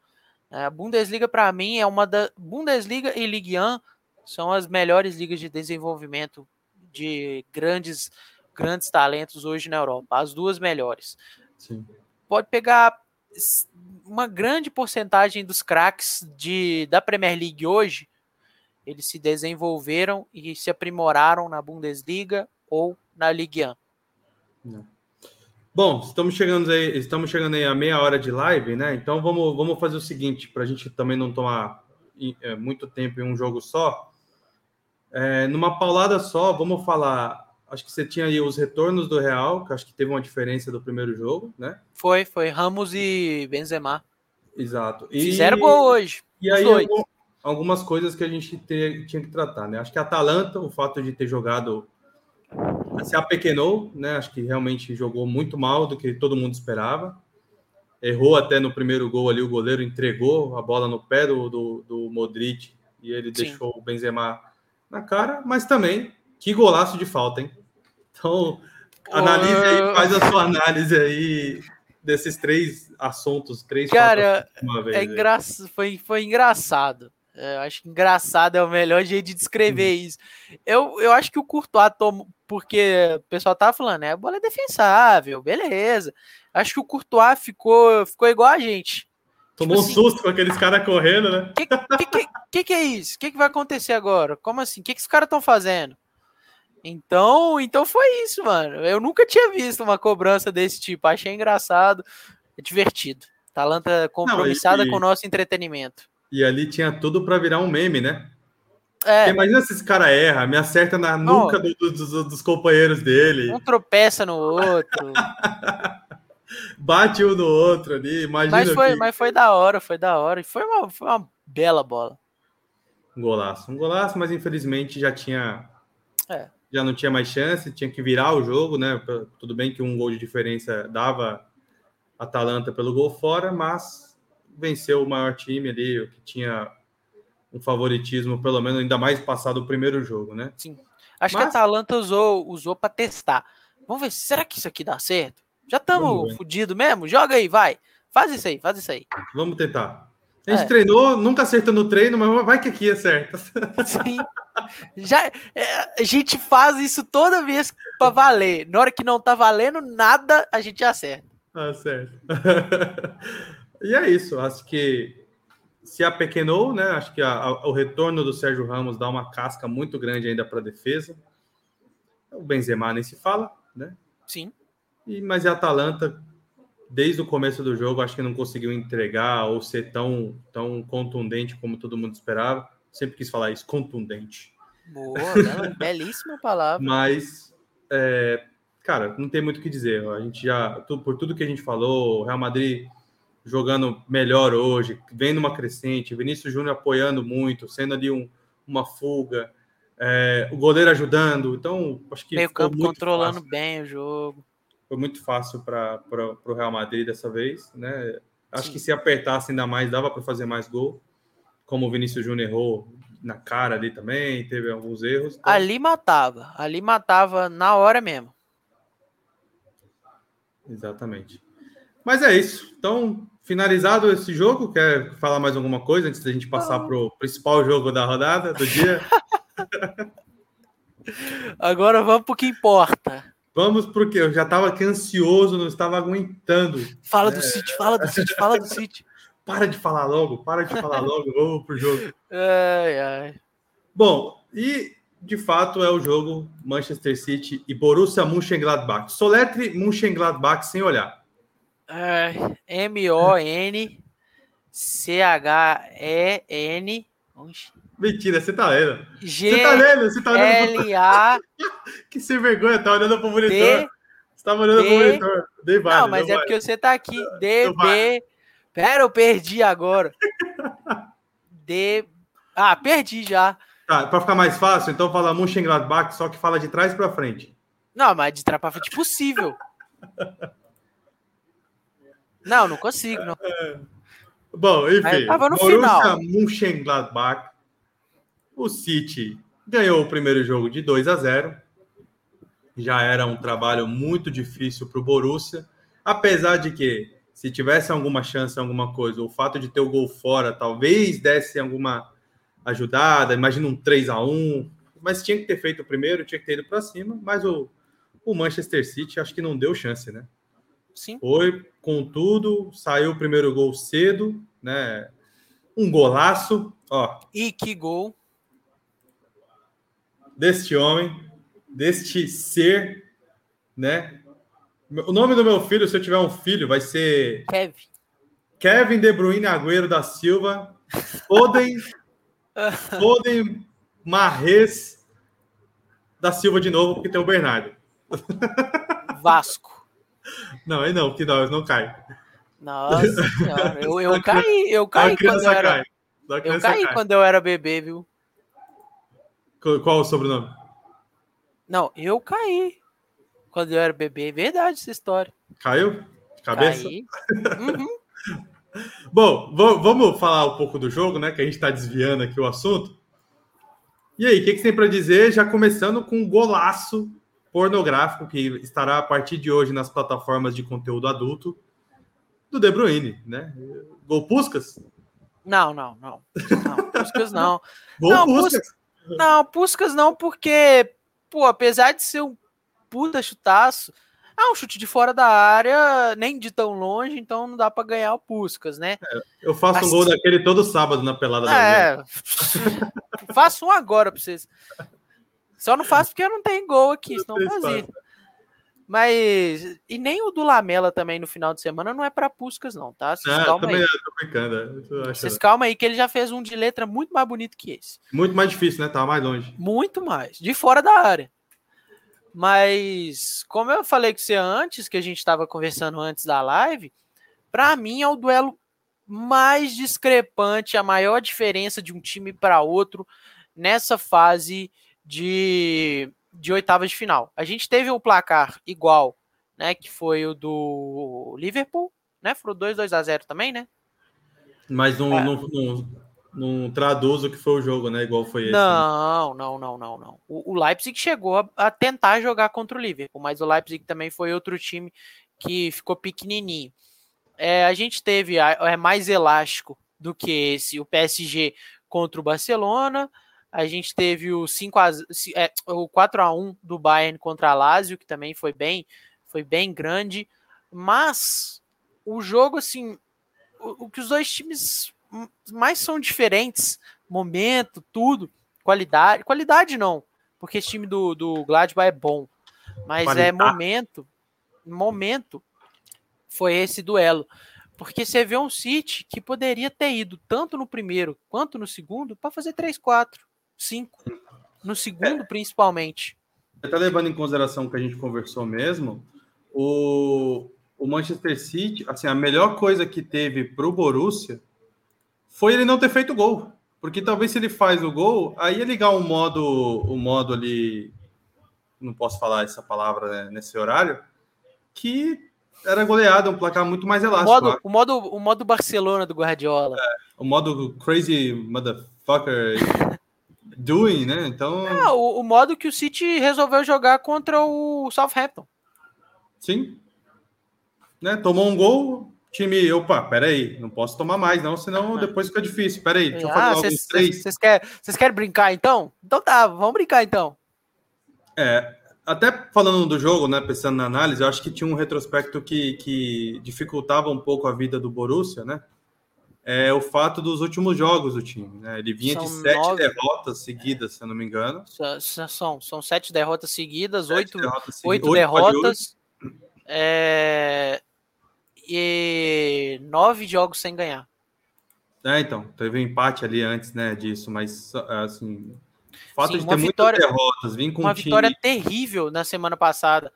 Speaker 2: A Bundesliga para mim é uma da Bundesliga e Ligue 1 são as melhores ligas de desenvolvimento de grandes grandes talentos hoje na Europa, as duas melhores.
Speaker 1: Sim.
Speaker 2: Pode pegar uma grande porcentagem dos craques de, da Premier League hoje, eles se desenvolveram e se aprimoraram na Bundesliga ou na Ligue 1.
Speaker 1: Não. Bom, estamos chegando aí, estamos chegando aí a meia hora de live, né? Então vamos, vamos fazer o seguinte, para a gente também não tomar é, muito tempo em um jogo só. É, numa paulada só, vamos falar acho que você tinha aí os retornos do Real, que acho que teve uma diferença do primeiro jogo, né?
Speaker 2: Foi, foi Ramos e Benzema.
Speaker 1: Exato.
Speaker 2: E, Fizeram gol hoje.
Speaker 1: E aí algum, algumas coisas que a gente ter, tinha que tratar, né? Acho que a Atalanta, o fato de ter jogado se apequenou, né? Acho que realmente jogou muito mal do que todo mundo esperava. Errou até no primeiro gol ali, o goleiro entregou a bola no pé do, do, do Modric e ele Sim. deixou o Benzema na cara, mas também que golaço de falta, hein? Então, analise aí, faz a sua análise aí desses três assuntos, três
Speaker 2: Cara, é engra... foi, foi engraçado. É, eu acho engraçado, é o melhor jeito de descrever isso. Eu, eu acho que o Courtois tomou, porque o pessoal tava falando, né? A bola é defensável, beleza. Acho que o Courtois ficou, ficou igual a gente.
Speaker 1: Tomou tipo um assim, susto com aqueles caras correndo, né?
Speaker 2: O que, que, que, que, é isso? O que, que vai acontecer agora? Como assim? O que, que os caras estão fazendo? Então, então foi isso, mano. Eu nunca tinha visto uma cobrança desse tipo. Achei engraçado, é divertido. Talanta compromissada Não, e, com o nosso entretenimento.
Speaker 1: E ali tinha tudo para virar um meme, né? É. Imagina se esse cara erra, me acerta na nuca do, do, do, dos companheiros dele.
Speaker 2: Um tropeça no outro.
Speaker 1: Bate um no outro ali, imagina.
Speaker 2: Mas foi, que... mas foi da hora, foi da hora. E foi uma, foi uma bela bola.
Speaker 1: Um golaço. Um golaço, mas infelizmente já tinha. É. Já não tinha mais chance, tinha que virar o jogo, né? Tudo bem que um gol de diferença dava Atalanta pelo gol fora, mas venceu o maior time ali, o que tinha um favoritismo, pelo menos ainda mais passado o primeiro jogo, né?
Speaker 2: Sim. Acho mas... que a Atalanta usou, usou para testar. Vamos ver, será que isso aqui dá certo? Já estamos fodidos mesmo? Joga aí, vai. Faz isso aí, faz isso aí.
Speaker 1: Vamos tentar. A gente é. treinou, nunca acertou no treino, mas vai que aqui acerta.
Speaker 2: Sim. Já, é, a gente faz isso toda vez para valer. Na hora que não tá valendo nada, a gente acerta.
Speaker 1: Ah, certo. e é isso. Acho que se apequenou, né? Acho que a, a, o retorno do Sérgio Ramos dá uma casca muito grande ainda para a defesa. O Benzema nem se fala, né?
Speaker 2: Sim.
Speaker 1: E, mas a Atalanta, desde o começo do jogo, acho que não conseguiu entregar ou ser tão, tão contundente como todo mundo esperava. Sempre quis falar isso, contundente.
Speaker 2: Boa, belíssima palavra.
Speaker 1: Mas, é, cara, não tem muito o que dizer. A gente já, por tudo que a gente falou, o Real Madrid jogando melhor hoje, vendo uma crescente, Vinícius Júnior apoiando muito, sendo ali um, uma fuga, é, o goleiro ajudando. Então, acho que.
Speaker 2: Meio campo controlando fácil. bem o jogo
Speaker 1: foi muito fácil para o Real Madrid dessa vez, né? Acho Sim. que se apertasse ainda mais, dava para fazer mais gol. Como o Vinícius Júnior errou na cara ali também, teve alguns erros.
Speaker 2: Então... Ali matava, ali matava na hora mesmo.
Speaker 1: Exatamente. Mas é isso. Então, finalizado esse jogo, quer falar mais alguma coisa antes da gente passar para o principal jogo da rodada, do dia?
Speaker 2: Agora vamos para o que importa.
Speaker 1: Vamos porque eu já estava aqui ansioso, não estava aguentando.
Speaker 2: Fala do é... City, fala do City, fala do City.
Speaker 1: para de falar logo, para de falar logo, vamos pro jogo.
Speaker 2: Ai, ai.
Speaker 1: Bom, e de fato é o jogo Manchester City e Borussia Mönchengladbach. Soletre Mönchengladbach sem olhar.
Speaker 2: É, M-O-N C-H-E-N
Speaker 1: Mentira, você tá lendo.
Speaker 2: G você tá lendo, você tá lendo. L-A.
Speaker 1: que sem vergonha, tá olhando pro monitor. D, você tá olhando D, pro monitor.
Speaker 2: D vale, não, mas não é vale. porque você tá aqui. D, B. Vale. Pera, eu perdi agora. D. Ah, perdi já.
Speaker 1: Tá, pra ficar mais fácil, então fala Mönchengladbach, só que fala de trás pra frente.
Speaker 2: Não, mas de trás pra frente possível. não, não consigo. Não. É.
Speaker 1: Bom, enfim. Tava no Borussia final. Mönchengladbach. O City ganhou o primeiro jogo de 2 a 0. Já era um trabalho muito difícil para o Borussia, apesar de que se tivesse alguma chance, alguma coisa, o fato de ter o gol fora talvez desse alguma ajudada. Imagina um 3 a 1 mas tinha que ter feito o primeiro, tinha que ter ido para cima. Mas o, o Manchester City acho que não deu chance, né?
Speaker 2: Sim.
Speaker 1: Foi com tudo, saiu o primeiro gol cedo, né? Um golaço, ó.
Speaker 2: E que gol!
Speaker 1: Deste homem, deste ser, né? O nome do meu filho, se eu tiver um filho, vai ser
Speaker 2: Kevin.
Speaker 1: Kevin De Bruyne Agüero da Silva, Foden, Foden Marres da Silva de novo, porque tem o Bernardo.
Speaker 2: Vasco.
Speaker 1: Não, aí não, que nós não cai.
Speaker 2: Nossa senhora, eu, eu caí, eu caí quando eu era. Cai. Eu caí cai. quando eu era bebê, viu?
Speaker 1: Qual o sobrenome?
Speaker 2: Não, eu caí quando eu era bebê. Verdade essa história.
Speaker 1: Caiu? Cabeça? Caí. Uhum. Bom, vamos falar um pouco do jogo, né? Que a gente está desviando aqui o assunto. E aí, o que, que você tem para dizer? Já começando com um golaço pornográfico que estará a partir de hoje nas plataformas de conteúdo adulto do De Bruyne, né? Golpuscas?
Speaker 2: Não, não, não. não. Puskas não. não, Puskas. Não, Puskas não, porque, pô, apesar de ser um puta chutaço, é um chute de fora da área, nem de tão longe, então não dá para ganhar o Puskas, né? É,
Speaker 1: eu faço Mas, um gol daquele todo sábado na pelada
Speaker 2: é, da Faço um agora pra vocês. Só não faço porque eu não tenho gol aqui, senão fazia. Mas. E nem o do Lamela também no final de semana não é para Puscas, não, tá?
Speaker 1: Vocês ah, calma aí. tô brincando.
Speaker 2: Vocês calma aí, que ele já fez um de letra muito mais bonito que esse.
Speaker 1: Muito mais difícil, né? Tava mais longe.
Speaker 2: Muito mais. De fora da área. Mas, como eu falei com você antes, que a gente estava conversando antes da live, para mim é o duelo mais discrepante, a maior diferença de um time para outro nessa fase de de oitavas de final. A gente teve um placar igual, né? Que foi o do Liverpool, né? Foi 2 2 a 0 também, né?
Speaker 1: Mas não, é. não, não, não, traduz o que foi o jogo, né? Igual foi esse.
Speaker 2: Né? Não, né? não, não, não, não. O, o Leipzig chegou a, a, tentar jogar contra o Liverpool, mas o Leipzig também foi outro time que ficou pequenininho. É, a gente teve é mais elástico do que esse, o PSG contra o Barcelona. A gente teve o 5 a, é, o 4 a 1 do Bayern contra a Lazio, que também foi bem, foi bem grande, mas o jogo assim, o, o que os dois times mais são diferentes, momento, tudo, qualidade, qualidade não, porque esse time do, do Gladbach é bom, mas é qualidade. é momento, momento foi esse duelo. Porque você vê um City que poderia ter ido tanto no primeiro quanto no segundo para fazer 3-4 cinco. No segundo, é. principalmente.
Speaker 1: Até levando em consideração o que a gente conversou mesmo, o, o Manchester City, assim, a melhor coisa que teve para o Borussia foi ele não ter feito gol. Porque talvez se ele faz o gol, aí ia ligar o um modo, o um modo ali, não posso falar essa palavra né, nesse horário, que era goleado, um placar muito mais elástico.
Speaker 2: O modo, o modo, o modo Barcelona do Guardiola. É,
Speaker 1: o modo crazy motherfucker doing, né? Então.
Speaker 2: É, o, o, modo que o City resolveu jogar contra o Southampton.
Speaker 1: Sim. Né? Tomou um gol, time. Opa, peraí, não posso tomar mais, não, senão depois fica difícil. Peraí, deixa eu fazer ah,
Speaker 2: alguns três. Vocês querem, querem brincar então? Então tá, vamos brincar então.
Speaker 1: É, até falando do jogo, né, pensando na análise, eu acho que tinha um retrospecto que, que dificultava um pouco a vida do Borussia, né? É o fato dos últimos jogos do time. Né? Ele vinha são de sete nove... derrotas seguidas, se eu não me engano.
Speaker 2: São, são sete derrotas seguidas, sete oito derrotas, oito derrotas é... e nove jogos sem ganhar.
Speaker 1: É, então, teve um empate ali antes né, disso, mas assim, o fato Sim, de ter vitória, muitas derrotas, vir com
Speaker 2: uma
Speaker 1: um
Speaker 2: vitória terrível na semana passada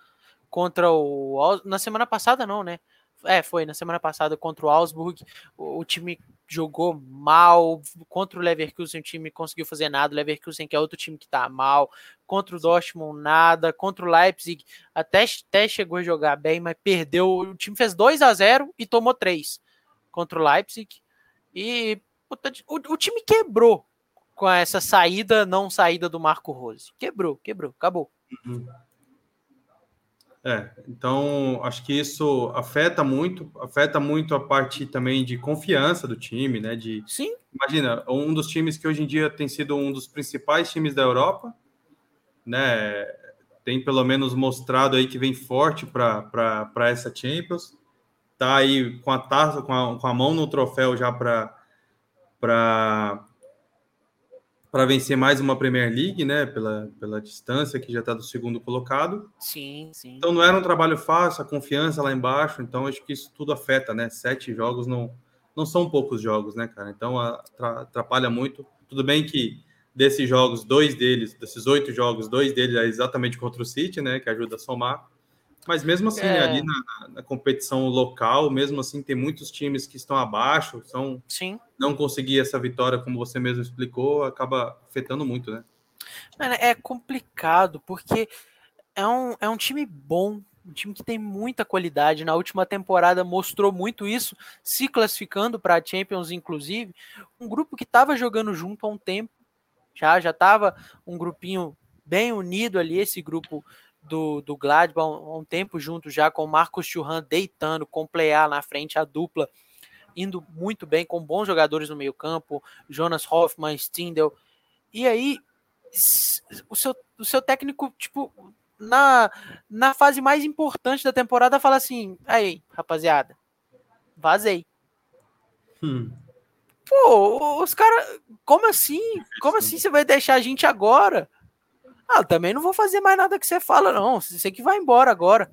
Speaker 2: contra o. Na semana passada, não, né? É, foi na semana passada contra o Augsburg. O, o, time jogou mal. Contra o Leverkusen, o time conseguiu fazer nada. O Leverkusen, que é outro time que tá mal. Contra o Dortmund, nada. Contra o Leipzig, até, até chegou a jogar bem, mas perdeu. O time fez 2 a 0 e tomou 3 contra o Leipzig. E o, o time quebrou com essa saída, não saída do Marco Rose. Quebrou, quebrou, acabou. Uhum.
Speaker 1: É, então acho que isso afeta muito, afeta muito a parte também de confiança do time, né? De,
Speaker 2: Sim.
Speaker 1: Imagina, um dos times que hoje em dia tem sido um dos principais times da Europa, né? Tem pelo menos mostrado aí que vem forte para essa Champions, tá aí com a taça, com a, com a mão no troféu já para para vencer mais uma Premier League, né? Pela, pela distância que já está do segundo colocado.
Speaker 2: Sim, sim.
Speaker 1: Então não era um trabalho fácil, a confiança lá embaixo. Então acho que isso tudo afeta, né? Sete jogos não, não são poucos jogos, né, cara? Então atrapalha muito. Tudo bem que desses jogos, dois deles, desses oito jogos, dois deles é exatamente contra o City, né? Que ajuda a somar. Mas mesmo assim, é... ali na, na, competição local, mesmo assim, tem muitos times que estão abaixo, são
Speaker 2: Sim.
Speaker 1: não conseguir essa vitória, como você mesmo explicou, acaba afetando muito, né?
Speaker 2: Mano, é complicado, porque é um, é um time bom, um time que tem muita qualidade. Na última temporada mostrou muito isso, se classificando para a Champions, inclusive. Um grupo que estava jogando junto há um tempo, já já estava um grupinho bem unido ali, esse grupo do, do Gladbach há um, tempo junto já com o Marcos Churran deitando, com o Plea na frente, a dupla indo muito bem, com bons jogadores no meio campo, Jonas Hoffman, Stindl. E aí, o seu, o seu técnico, tipo, na, na fase mais importante da temporada, fala assim: aí, rapaziada, vazei. Hum. Pô, os caras. Como assim? Como assim você vai deixar a gente agora? Ah, também não vou fazer mais nada que você fala, não. Você que vai embora agora.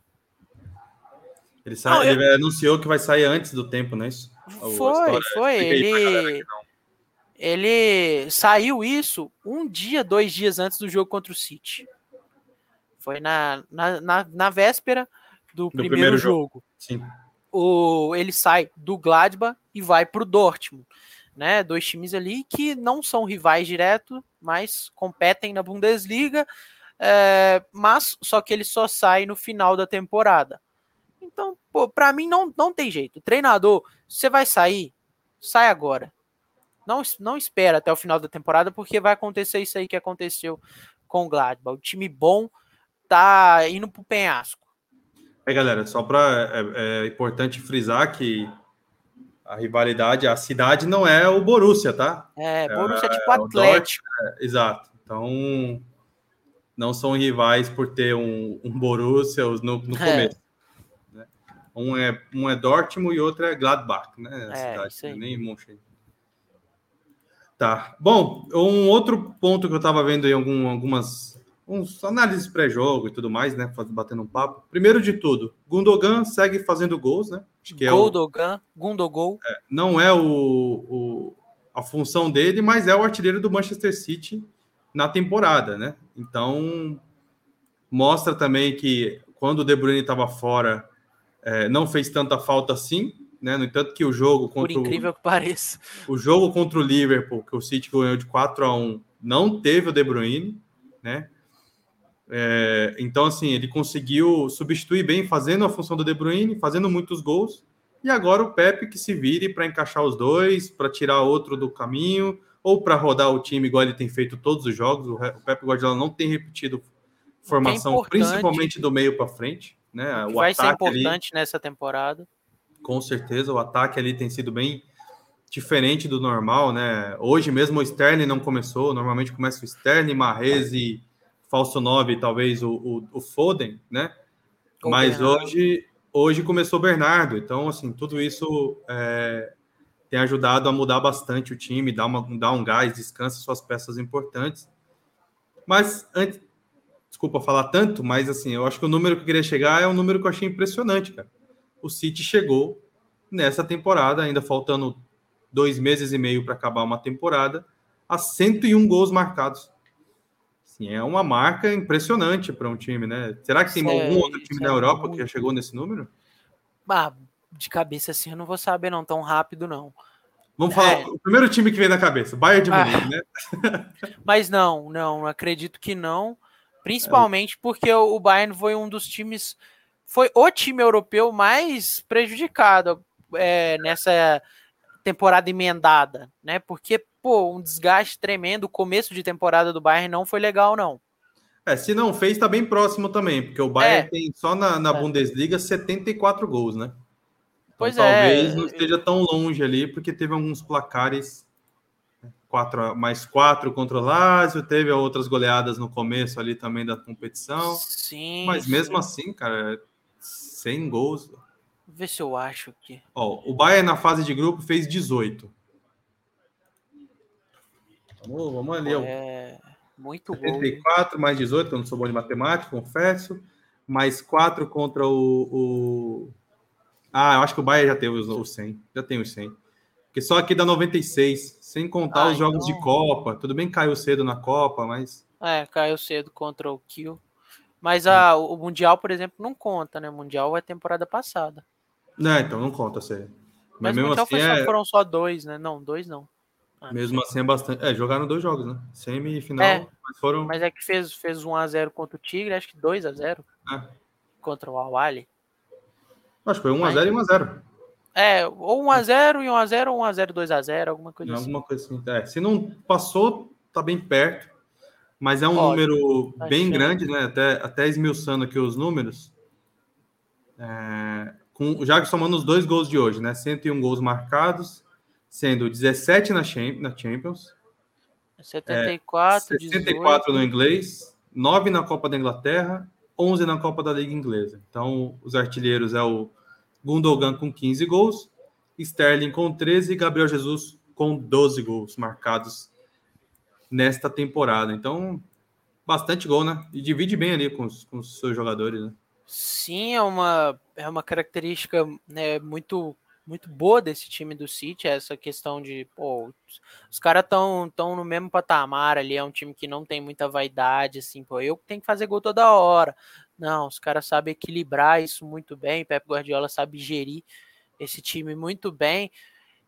Speaker 1: Ele, sai, não, ele eu... anunciou que vai sair antes do tempo, não é isso?
Speaker 2: Foi, foi. Ele, ele saiu isso um dia, dois dias antes do jogo contra o City. Foi na, na, na, na véspera do, do primeiro, primeiro, jogo. jogo.
Speaker 1: Sim.
Speaker 2: O, ele sai do Gladbach e vai para o Dortmund né? Dois times ali que não são rivais direto, mas competem na Bundesliga, é, mas só que ele só sai no final da temporada. Então, para mim não, não tem jeito. treinador, você vai sair, sai agora. Não, não espera até o final da temporada, porque vai acontecer isso aí que aconteceu com o Gladbach. O time bom tá indo pro penhasco.
Speaker 1: É, galera, só para é, é importante frisar que a rivalidade, a cidade não é o Borussia, tá?
Speaker 2: É, Borussia é, é tipo Atlético.
Speaker 1: é, exato. Então, não são rivais por ter um, um Borussia no, no é. começo. Né? Um, é, um é Dortmund e outro é Gladbach, né? A é, cidade, nem München. Tá. Bom, um outro ponto que eu estava vendo em algum, algumas uns análises pré-jogo e tudo mais, né? Batendo um papo. Primeiro de tudo, Gundogan segue fazendo gols, né?
Speaker 2: Acho que é o, Gundogol.
Speaker 1: É, não é o, o, a função dele, mas é o artilheiro do Manchester City na temporada, né? Então mostra também que quando o De Bruyne estava fora, é, não fez tanta falta assim, né? No entanto que o jogo
Speaker 2: contra Por incrível
Speaker 1: o,
Speaker 2: que pareça.
Speaker 1: O jogo contra o Liverpool, que o City ganhou de 4 a 1, não teve o De Bruyne, né? É, então, assim, ele conseguiu substituir bem, fazendo a função do De Bruyne, fazendo muitos gols. E agora o Pepe que se vire para encaixar os dois, para tirar outro do caminho, ou para rodar o time igual ele tem feito todos os jogos. O Pepe Guardiola não tem repetido formação, é principalmente do meio para frente. Né?
Speaker 2: O, vai ser importante ali, nessa temporada.
Speaker 1: Com certeza, o ataque ali tem sido bem diferente do normal, né? Hoje mesmo o Sterling não começou, normalmente começa o Sterling, Marrez e falso 9, talvez o, o, o Foden, né? O Mas Bernardo. hoje, hoje começou o Bernardo, então, assim, tudo isso é, tem ajudado a mudar bastante o time, dar, uma, dar um gás, descansa suas peças importantes. Mas, antes, desculpa falar tanto, mas, assim, eu acho que o número que eu queria chegar é um número que eu achei impressionante, cara. O City chegou nessa temporada, ainda faltando dois meses e meio para acabar uma temporada, a 101 gols marcados. Sim, é uma marca impressionante para um time, né? Será que tem algum outro time da Europa muito... que já chegou nesse número?
Speaker 2: Ah, de cabeça assim eu não vou saber não tão rápido não.
Speaker 1: Vamos falar é... o primeiro time que vem na cabeça, Bayern de ah. Munique, né?
Speaker 2: Mas não, não, acredito que não. Principalmente porque o Bayern foi um dos times, foi o time europeu mais prejudicado é, nessa temporada emendada, né? Porque pô, um desgaste tremendo. O começo de temporada do Bayern não foi legal, não.
Speaker 1: É, se não fez, tá bem próximo também, porque o Bayern é. tem só na, na é. Bundesliga 74 gols, né? Então,
Speaker 2: pois
Speaker 1: talvez é. Talvez não esteja tão longe ali, porque teve alguns placares né, quatro, mais quatro contra o Lazio, teve outras goleadas no começo ali também da competição.
Speaker 2: Sim.
Speaker 1: Mas mesmo sim. assim, cara, 100 gols. Vou
Speaker 2: ver se eu acho aqui.
Speaker 1: Ó, o Bayern na fase de grupo fez 18. Vamos, vamos ali.
Speaker 2: É, muito bom.
Speaker 1: 74 mais 18, eu não sou bom de matemática, confesso. Mais 4 contra o, o... Ah, eu acho que o Bahia já teve os, 100. Já tem os 100. Porque só aqui dá 96, sem contar ah, os jogos então... de Copa. Tudo bem que caiu cedo na Copa, mas.
Speaker 2: É, caiu cedo contra o Kill. Mas a, o Mundial, por exemplo, não conta, né? O Mundial é temporada passada.
Speaker 1: Não, então não conta, sério.
Speaker 2: Mas, Mas mesmo assim só, é... foram só dois, né? Não, dois não.
Speaker 1: Ah, Mesmo assim é bastante. É, jogaram dois jogos, né? Semifinal, é,
Speaker 2: mas foram. Mas é que fez, fez 1x0 contra o Tigre, acho que 2x0 é. contra o Awali.
Speaker 1: Acho que foi 1x0 e 1x0.
Speaker 2: É, ou 1x0 e 1x0, ou 1x0, 2x0, alguma coisa
Speaker 1: assim. Alguma coisa assim. É, se não passou, tá bem perto. Mas é um número bem grande, né? Até, até esmiuçando aqui os números. É, com, já somando os dois gols de hoje, né? 101 gols marcados, sendo 17 na, Champions,
Speaker 2: 74,
Speaker 1: é, 64 18. no inglês, 9 na Copa da Inglaterra, 11 na Copa da Liga Inglesa. Então, os artilheiros é o Gundogan com 15 gols, Sterling com 13 e Gabriel Jesus com 12 gols marcados nesta temporada. Então, bastante gol, né? E divide bem ali com os, com os seus jogadores, né?
Speaker 2: Sim, é uma, é uma característica né, muito muito boa desse time do City, essa questão de, pô, os caras estão tão no mesmo patamar ali, é um time que não tem muita vaidade, assim, pô, eu tenho que fazer gol toda hora. Não, os caras sabem equilibrar isso muito bem, Pep Guardiola sabe gerir esse time muito bem.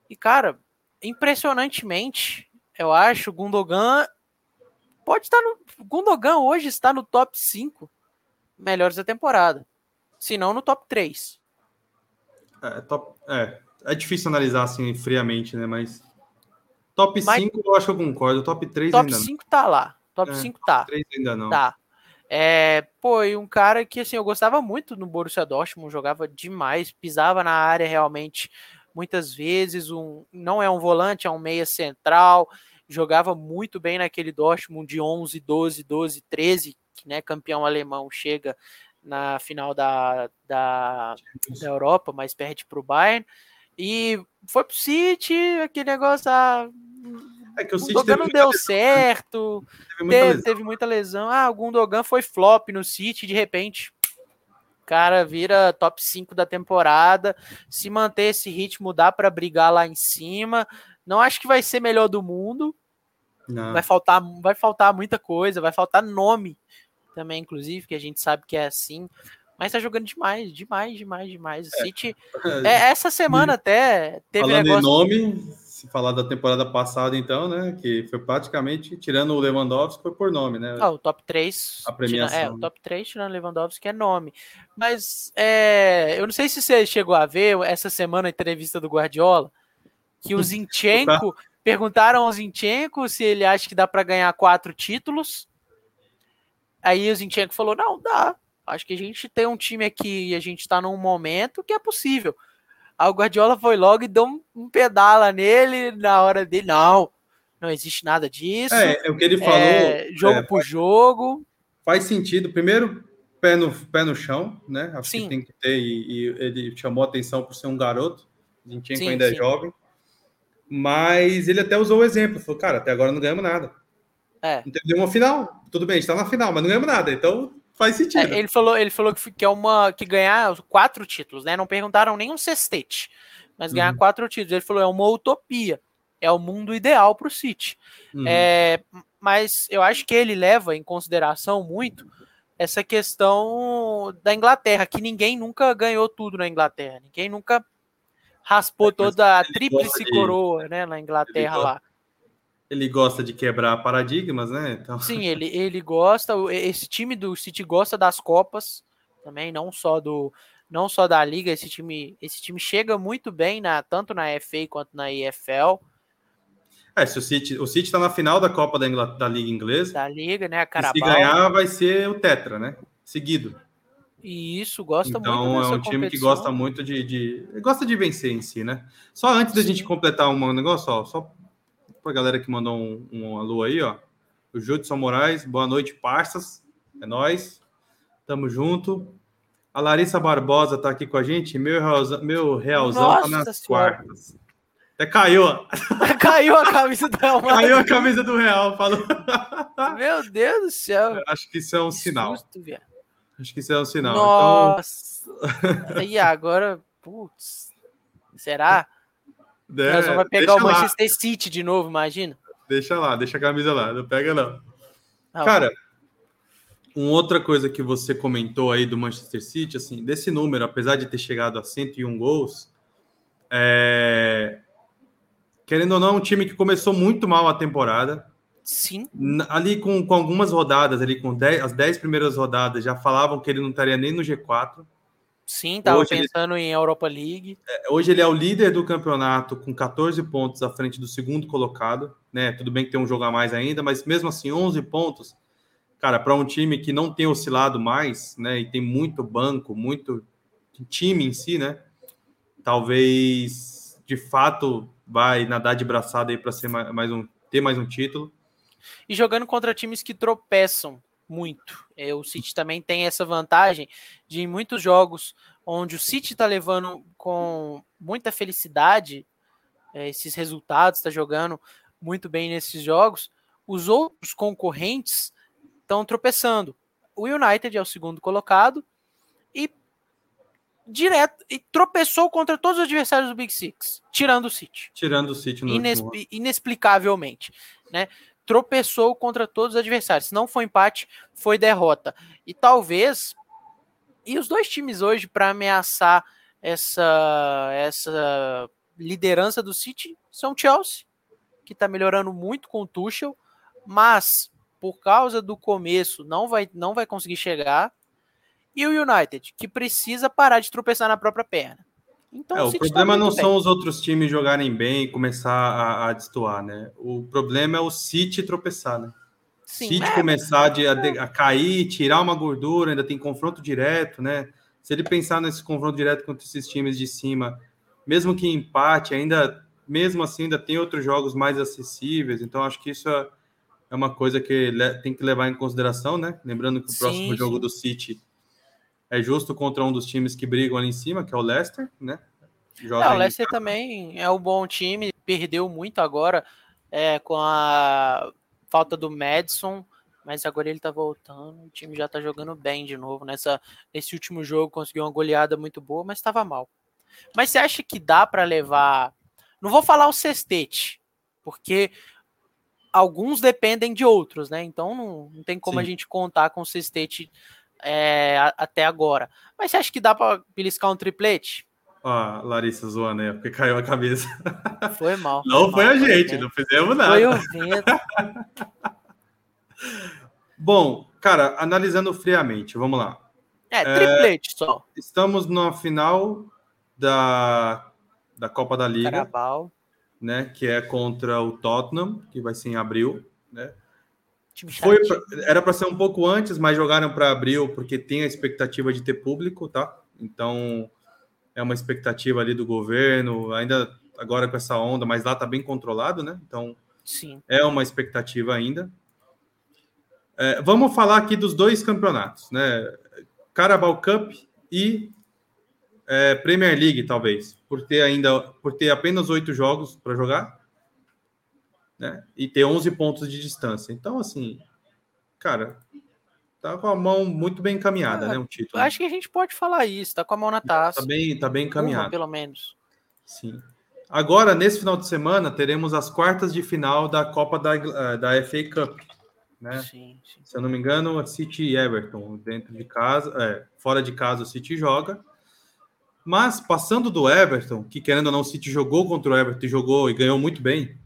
Speaker 2: E, cara, impressionantemente, eu acho, o Gundogan pode estar no. Gundogan hoje está no top 5 melhores da temporada. Se não no top 3.
Speaker 1: É, top, é, é difícil analisar assim friamente, né? Mas top Mas, 5 eu acho que eu concordo. Top 3
Speaker 2: top
Speaker 1: ainda
Speaker 2: não. Top 5 tá lá. Top é, 5 tá. Top
Speaker 1: 3 ainda não.
Speaker 2: Tá. É, pô, e um cara que assim, eu gostava muito no Borussia Dortmund, jogava demais, pisava na área realmente muitas vezes, um, não é um volante, é um meia central, jogava muito bem naquele Dortmund de 11, 12, 12, 13, que né, campeão alemão chega na final da, da, da Europa, mas perde para o Bayern. E foi pro City, aquele negócio. Ah, é que o City não deu lesão, certo, teve muita, teve, teve muita, lesão. Ah, o Gundogan foi flop no City, de repente. O cara vira top 5 da temporada. Se manter esse ritmo, dá para brigar lá em cima. Não acho que vai ser melhor do mundo. Não. Vai faltar, vai faltar muita coisa, vai faltar nome também, inclusive, que a gente sabe que é assim. Mas tá jogando demais, demais, demais, demais. O é. City. É, essa semana até teve
Speaker 1: Falando negócio... em nome, se falar da temporada passada, então, né? Que foi praticamente, tirando o Lewandowski, foi por nome, né?
Speaker 2: Ah, o top 3.
Speaker 1: A premiação.
Speaker 2: Tira, é, o top 3 tirando o Lewandowski é nome. Mas é, eu não sei se você chegou a ver essa semana a entrevista do Guardiola, que o Zinchenko. perguntaram ao Zinchenko se ele acha que dá para ganhar quatro títulos. Aí o Zinchenko falou: não, dá. Acho que a gente tem um time aqui e a gente está num momento que é possível. Aí o Guardiola foi logo e deu um, um pedala nele na hora dele. Não, não existe nada disso.
Speaker 1: É, é o que ele falou. É,
Speaker 2: jogo é, por jogo.
Speaker 1: Faz sentido. Primeiro, pé no, pé no chão, né? Acho sim. que tem que ter. E, e ele chamou atenção por ser um garoto. Zinchenko ainda é sim. é jovem. Mas ele até usou o exemplo. Falou, cara, até agora não ganhamos nada. É. Não teve uma final. Tudo bem, a gente tá na final, mas não ganhamos nada. Então faz sentido.
Speaker 2: É, ele falou, ele falou que, que é uma que ganhar quatro títulos, né? Não perguntaram nem um sextete, mas ganhar uhum. quatro títulos. Ele falou é uma utopia, é o mundo ideal para o City. Uhum. É, mas eu acho que ele leva em consideração muito essa questão da Inglaterra, que ninguém nunca ganhou tudo na Inglaterra, ninguém nunca raspou é, toda a tríplice coroa, né, na Inglaterra lá
Speaker 1: ele gosta de quebrar paradigmas, né?
Speaker 2: Então... Sim, ele, ele gosta. Esse time do City gosta das Copas também, não só do não só da liga. Esse time esse time chega muito bem na tanto na FA quanto na EFL.
Speaker 1: É, se o City o City está na final da Copa da, Ingl... da liga inglesa.
Speaker 2: Da liga, né? A Carabao.
Speaker 1: se ganhar vai ser o tetra, né? Seguido.
Speaker 2: E isso gosta
Speaker 1: então,
Speaker 2: muito.
Speaker 1: Então é um time que gosta muito de, de, gosta de vencer em si, né? Só antes da gente completar um negócio, ó, só a galera que mandou um, um alô aí, ó. O Judson Moraes, boa noite, parças. É nós. Tamo junto. A Larissa Barbosa tá aqui com a gente. Meu realzão, meu realzão tá nas senhora. quartas. Até caiu.
Speaker 2: caiu a camisa do Real.
Speaker 1: Caiu a camisa do Real, falou.
Speaker 2: Meu Deus do céu.
Speaker 1: Acho que isso é um que sinal. Susto, Acho que isso é um sinal.
Speaker 2: Nossa. Então... E agora, putz, será? É, Nós vamos pegar o Manchester lá. City de novo, imagina.
Speaker 1: Deixa lá, deixa a camisa lá, não pega não. Ah, Cara, uma outra coisa que você comentou aí do Manchester City, assim, desse número, apesar de ter chegado a 101 gols, é... querendo ou não, um time que começou muito mal a temporada.
Speaker 2: Sim.
Speaker 1: Ali com, com algumas rodadas, ali com 10, as 10 primeiras rodadas, já falavam que ele não estaria nem no G4.
Speaker 2: Sim, estava pensando ele, em Europa League.
Speaker 1: É, hoje ele é o líder do campeonato com 14 pontos à frente do segundo colocado, né? Tudo bem que tem um jogo a mais ainda, mas mesmo assim 11 pontos, cara, para um time que não tem oscilado mais, né, e tem muito banco, muito time em si, né? Talvez de fato vai nadar de braçada aí para ser mais um ter mais um título.
Speaker 2: E jogando contra times que tropeçam muito. É, o City também tem essa vantagem de em muitos jogos onde o City está levando com muita felicidade é, esses resultados, está jogando muito bem nesses jogos, os outros concorrentes estão tropeçando. O United é o segundo colocado e direto e tropeçou contra todos os adversários do Big Six, tirando o City.
Speaker 1: Tirando o City no
Speaker 2: Inesp inexplicavelmente, né? Tropeçou contra todos os adversários. Se não foi empate, foi derrota. E talvez e os dois times hoje para ameaçar essa essa liderança do City são Chelsea, que está melhorando muito com o Tuchel, mas por causa do começo não vai não vai conseguir chegar e o United, que precisa parar de tropeçar na própria perna.
Speaker 1: Então, é, o, problema não bem. são os outros times jogarem bem e começar a, a destoar, né? O problema é o City tropeçar, né? Sim, City é, começar a, a, cair, tirar uma gordura, ainda tem confronto direto, né? Se ele pensar nesse confronto direto contra esses times de cima, mesmo que empate, ainda, mesmo assim, ainda tem outros jogos mais acessíveis. Então, acho que isso é, é uma coisa que tem que levar em consideração, né? Lembrando que o próximo sim, jogo sim. do City é justo contra um dos times que brigam ali em cima, que é o Leicester, né?
Speaker 2: É, o Leicester também é um bom time, perdeu muito agora é, com a falta do Madison, mas agora ele tá voltando, o time já tá jogando bem de novo. Nessa, nesse último jogo conseguiu uma goleada muito boa, mas estava mal. Mas você acha que dá para levar. Não vou falar o sextete, porque alguns dependem de outros, né? Então não, não tem como Sim. a gente contar com o sextete é, até agora. Mas você acha que dá para beliscar um triplete?
Speaker 1: Ó, Larissa zoando aí, porque caiu a cabeça.
Speaker 2: Foi mal.
Speaker 1: Não
Speaker 2: foi,
Speaker 1: mal, a gente, não fizemos nada. Foi o vento. Bom, cara, analisando friamente, vamos lá.
Speaker 2: É, triplete é, só.
Speaker 1: Estamos na final da, da Copa da Liga.
Speaker 2: Carabao.
Speaker 1: Né, que é contra o Tottenham, que vai ser em abril, né? Foi pra, era para ser um pouco antes, mas jogaram para abril porque tem a expectativa de ter público, tá? Então é uma expectativa ali do governo, ainda agora com essa onda, mas lá tá bem controlado, né? Então
Speaker 2: Sim.
Speaker 1: é uma expectativa ainda. É, vamos falar aqui dos dois campeonatos, né? Carabao Cup e é, Premier League, talvez, por ter ainda por ter apenas oito jogos para jogar né? E ter 11 pontos de distância. Então, assim, cara, tá com a mão muito bem encaminhada, é, né? Um título.
Speaker 2: Acho que a gente pode falar isso, tá com a mão na taça.
Speaker 1: Tá bem, tá bem encaminhado. Uma,
Speaker 2: pelo menos.
Speaker 1: Sim. Agora, nesse final de semana, teremos as quartas de final da Copa da, eh, da FA Cup. Né? Sim, sim. Se eu não me engano, City e Everton, dentro de casa, é, fora de casa o City joga. Mas passando do Everton, que querendo ou não, o City jogou contra o Everton e jogou e ganhou muito bem,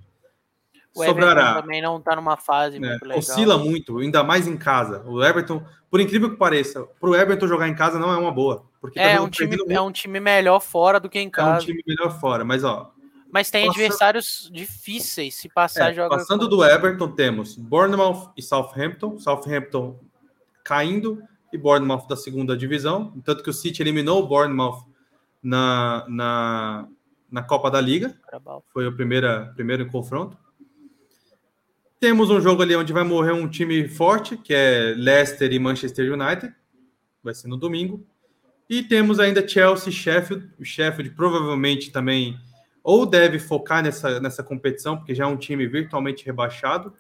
Speaker 2: o sobrará. Everton também não está numa fase
Speaker 1: é, muito legal. Oscila muito, ainda mais em casa. O Everton, por incrível que pareça, para o Everton jogar em casa não é uma boa. Porque
Speaker 2: é, tá um time, é um time melhor fora do que em casa. É
Speaker 1: um time melhor fora, mas ó.
Speaker 2: Mas tem passando, adversários difíceis. Se passar, é, joga.
Speaker 1: Passando do Everton, temos Bournemouth e Southampton. Southampton caindo e Bournemouth da segunda divisão. Tanto que o City eliminou o Bournemouth na, na, na Copa da Liga. Foi o primeiro, primeiro confronto. Temos um jogo ali onde vai morrer um time forte, que é Leicester e Manchester United. Vai ser no domingo. E temos ainda Chelsea e Sheffield. O Sheffield provavelmente também ou deve focar nessa, nessa competição, porque já é um time virtualmente rebaixado.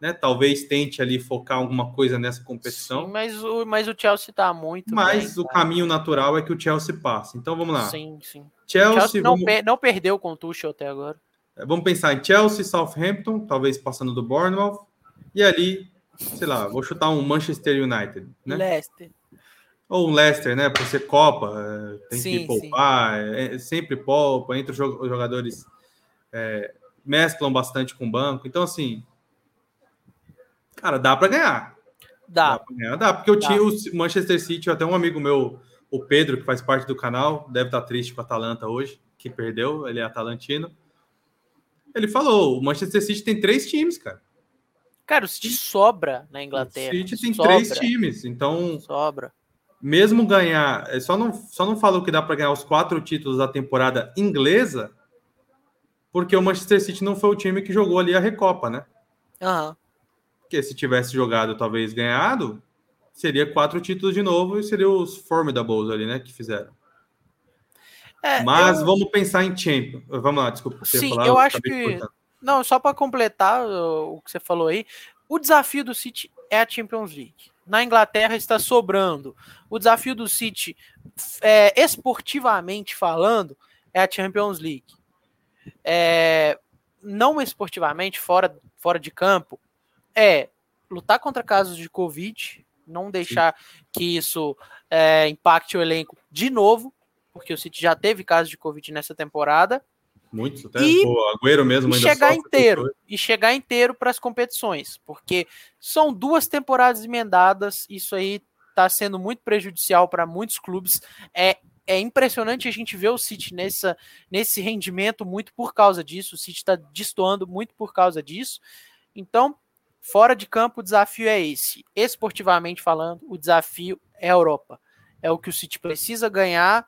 Speaker 1: Né? Talvez tente ali focar alguma coisa nessa competição.
Speaker 2: Sim, mas, o, mas o Chelsea está muito.
Speaker 1: Mas bem, o caminho natural é que o Chelsea passe. Então vamos lá.
Speaker 2: Sim, sim.
Speaker 1: Chelsea, Chelsea
Speaker 2: não, vamos... per, não perdeu com o Tuchel até agora.
Speaker 1: Vamos pensar em Chelsea, Southampton, talvez passando do Bournemouth. E ali, sei lá, vou chutar um Manchester United, né?
Speaker 2: Leicester.
Speaker 1: Ou um Leicester, né? Por ser Copa, é, tem sim, que poupar, é, é, sempre poupa, entre os jogadores é, mesclam bastante com o banco. Então, assim, cara, dá para ganhar.
Speaker 2: Dá.
Speaker 1: Dá pra ganhar, dá, porque eu tinha o Manchester City, até um amigo meu, o Pedro, que faz parte do canal, deve estar triste com a Atalanta hoje, que perdeu, ele é atalantino. Ele falou: o Manchester City tem três times, cara.
Speaker 2: Cara, o City sobra na Inglaterra.
Speaker 1: O City tem
Speaker 2: sobra.
Speaker 1: três times, então.
Speaker 2: Sobra.
Speaker 1: mesmo ganhar, é, só não, só não falou que dá para ganhar os quatro títulos da temporada inglesa, porque o Manchester City não foi o time que jogou ali a Recopa, né?
Speaker 2: Uhum.
Speaker 1: Porque se tivesse jogado, talvez ganhado, seria quatro títulos de novo e seria os Formidables ali, né? Que fizeram. É, Mas eu... vamos pensar em Champions. Vamos lá, desculpa.
Speaker 2: Sim, falar, eu acho que. Não, só para completar o que você falou aí, o desafio do City é a Champions League. Na Inglaterra está sobrando. O desafio do City, é, esportivamente falando, é a Champions League. É, não esportivamente, fora, fora de campo, é lutar contra casos de Covid, não deixar Sim. que isso é, impacte o elenco de novo, porque o City já teve casos de Covid nessa temporada.
Speaker 1: Muitos, até e, o Agüero mesmo.
Speaker 2: E chegar inteiro, e chegar inteiro para as competições, porque são duas temporadas emendadas, isso aí está sendo muito prejudicial para muitos clubes. É, é impressionante a gente ver o City nessa, nesse rendimento muito por causa disso. O City está destoando muito por causa disso. Então, fora de campo, o desafio é esse. Esportivamente falando, o desafio é a Europa. É o que o City precisa ganhar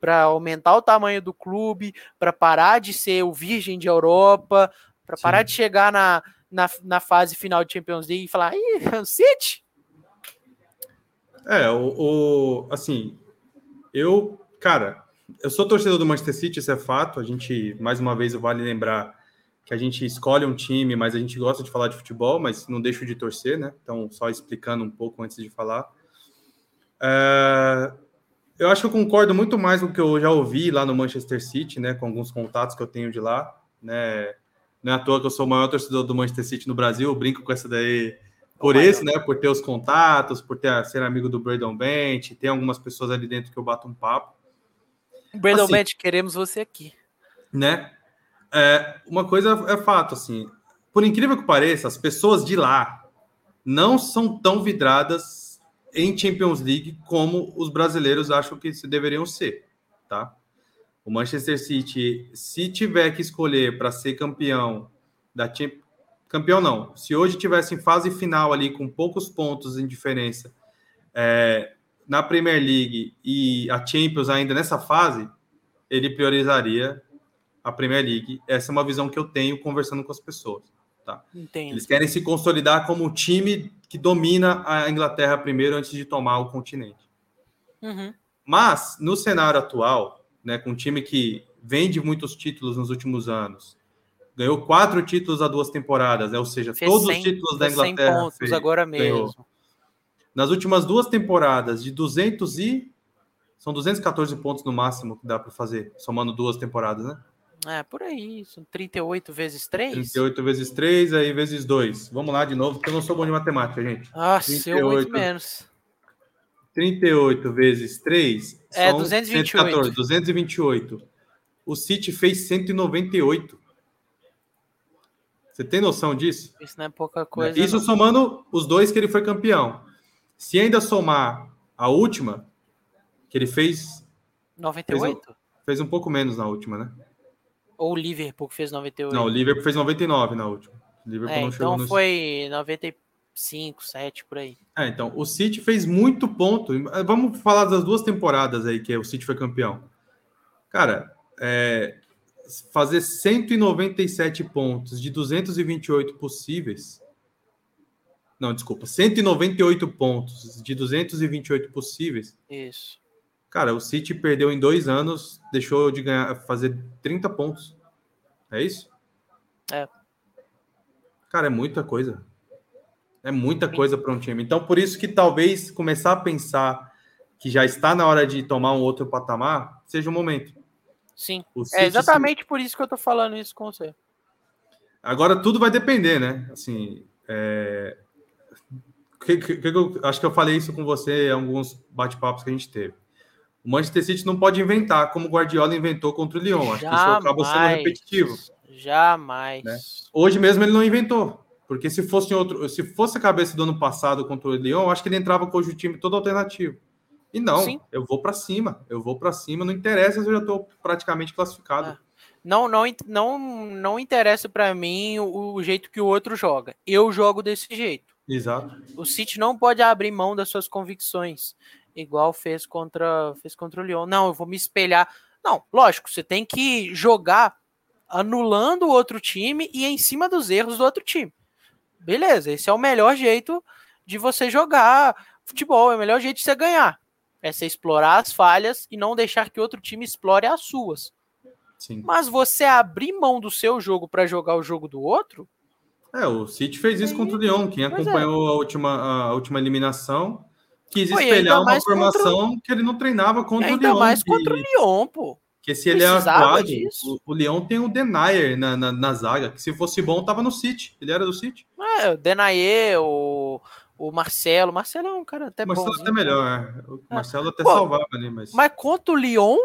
Speaker 2: para aumentar o tamanho do clube, para parar de ser o virgem de Europa, para parar de chegar na, na, na, fase final de Champions League e falar, ih, City?
Speaker 1: É, o, o, assim, eu, cara, eu sou torcedor do Manchester City, isso é fato. A gente, mais uma vez, vale lembrar que a gente escolhe um time, mas a gente gosta de falar de futebol, mas não deixo de torcer, né? Então, só explicando um pouco antes de falar. É, eu acho que eu concordo muito mais com o que eu já ouvi lá no Manchester City, né? Com alguns contatos que eu tenho de lá, né? Não é à toa que eu sou o maior torcedor do Manchester City no Brasil, eu brinco com essa daí por oh, esse, né? Por ter os contatos, por ter ser amigo do Braden Bent, tem algumas pessoas ali dentro que eu bato um papo.
Speaker 2: Braden assim, Bent, queremos você aqui.
Speaker 1: Né? É, uma coisa é fato, assim, por incrível que pareça, as pessoas de lá não são tão vidradas em Champions League como os brasileiros acham que deveriam ser, tá? O Manchester City, se tiver que escolher para ser campeão da Champions campeão não. Se hoje tivesse em fase final ali com poucos pontos em diferença é, na Premier League e a Champions ainda nessa fase, ele priorizaria a Premier League. Essa é uma visão que eu tenho conversando com as pessoas. Tá?
Speaker 2: Entendo.
Speaker 1: Eles querem se consolidar como o time que domina a Inglaterra primeiro antes de tomar o continente.
Speaker 2: Uhum.
Speaker 1: Mas, no cenário atual, né, com um time que vende muitos títulos nos últimos anos, ganhou quatro títulos a duas temporadas, né, ou seja, fez todos 100, os títulos da Inglaterra. 100 pontos
Speaker 2: fez, agora mesmo. Ganhou.
Speaker 1: Nas últimas duas temporadas, de 200 e. São 214 pontos no máximo que dá para fazer, somando duas temporadas, né?
Speaker 2: É, por aí, são 38 vezes 3.
Speaker 1: 38 vezes 3, aí vezes 2. Vamos lá de novo, porque eu não sou bom de matemática, gente.
Speaker 2: Ah, 38, eu muito menos.
Speaker 1: 38 vezes 3
Speaker 2: é, são 228. 114,
Speaker 1: 228. O City fez 198. Você tem noção disso?
Speaker 2: Isso não é pouca coisa.
Speaker 1: Isso
Speaker 2: não.
Speaker 1: somando os dois que ele foi campeão. Se ainda somar a última, que ele fez.
Speaker 2: 98?
Speaker 1: Fez, fez um pouco menos na última, né?
Speaker 2: Ou o Liverpool que fez 98.
Speaker 1: Não, o Liverpool fez 99 na última. O Liverpool
Speaker 2: é, não chegou então no... foi 95, 7 por aí.
Speaker 1: É, então, o City fez muito ponto. Vamos falar das duas temporadas aí que o City foi campeão. Cara, é, fazer 197 pontos de 228 possíveis. Não, desculpa, 198 pontos de 228 possíveis.
Speaker 2: Isso.
Speaker 1: Cara, o City perdeu em dois anos, deixou de ganhar, fazer 30 pontos. É isso?
Speaker 2: É.
Speaker 1: Cara, é muita coisa. É muita coisa para um time. Então, por isso que talvez começar a pensar que já está na hora de tomar um outro patamar seja o momento.
Speaker 2: Sim. O é exatamente por isso que eu tô falando isso com você.
Speaker 1: Agora tudo vai depender, né? Assim, é... que, que, que eu, acho que eu falei isso com você em alguns bate-papos que a gente teve. O Manchester City não pode inventar como o Guardiola inventou contra o Lyon. Acho Jamais. que isso acaba sendo repetitivo.
Speaker 2: Jamais.
Speaker 1: Né? Hoje mesmo ele não inventou. Porque se fosse outro, se fosse a cabeça do ano passado contra o Lyon, acho que ele entrava com o time todo alternativo. E não, Sim. eu vou para cima, eu vou para cima, não interessa se eu já estou praticamente classificado.
Speaker 2: Ah. Não, não, não, não interessa para mim o, o, jeito que o outro joga. Eu jogo desse jeito.
Speaker 1: Exato.
Speaker 2: O City não pode abrir mão das suas convicções. Igual fez contra fez contra o Lyon. Não, eu vou me espelhar. Não, lógico, você tem que jogar anulando o outro time e em cima dos erros do outro time. Beleza, esse é o melhor jeito de você jogar futebol, é o melhor jeito de você ganhar. É você explorar as falhas e não deixar que outro time explore as suas. Sim. Mas você abrir mão do seu jogo para jogar o jogo do outro.
Speaker 1: É, o City fez isso contra o Lyon. Quem é. acompanhou é. a, última, a última eliminação quis Foi, espelhar uma formação contra... que ele não treinava contra
Speaker 2: ainda
Speaker 1: o Lyon.
Speaker 2: mais contra o Lyon, pô.
Speaker 1: Que se ele é atuado, o, o Lyon tem o Denayer na, na, na, zaga, que se fosse bom, tava no City. Ele era do City.
Speaker 2: É, o Denayer, o, o Marcelo. Marcelo é um cara até
Speaker 1: bom. Marcelo
Speaker 2: bonzinho,
Speaker 1: até melhor, é. O é. Marcelo até Pô, salvava ali, mas.
Speaker 2: Mas contra o Lyon.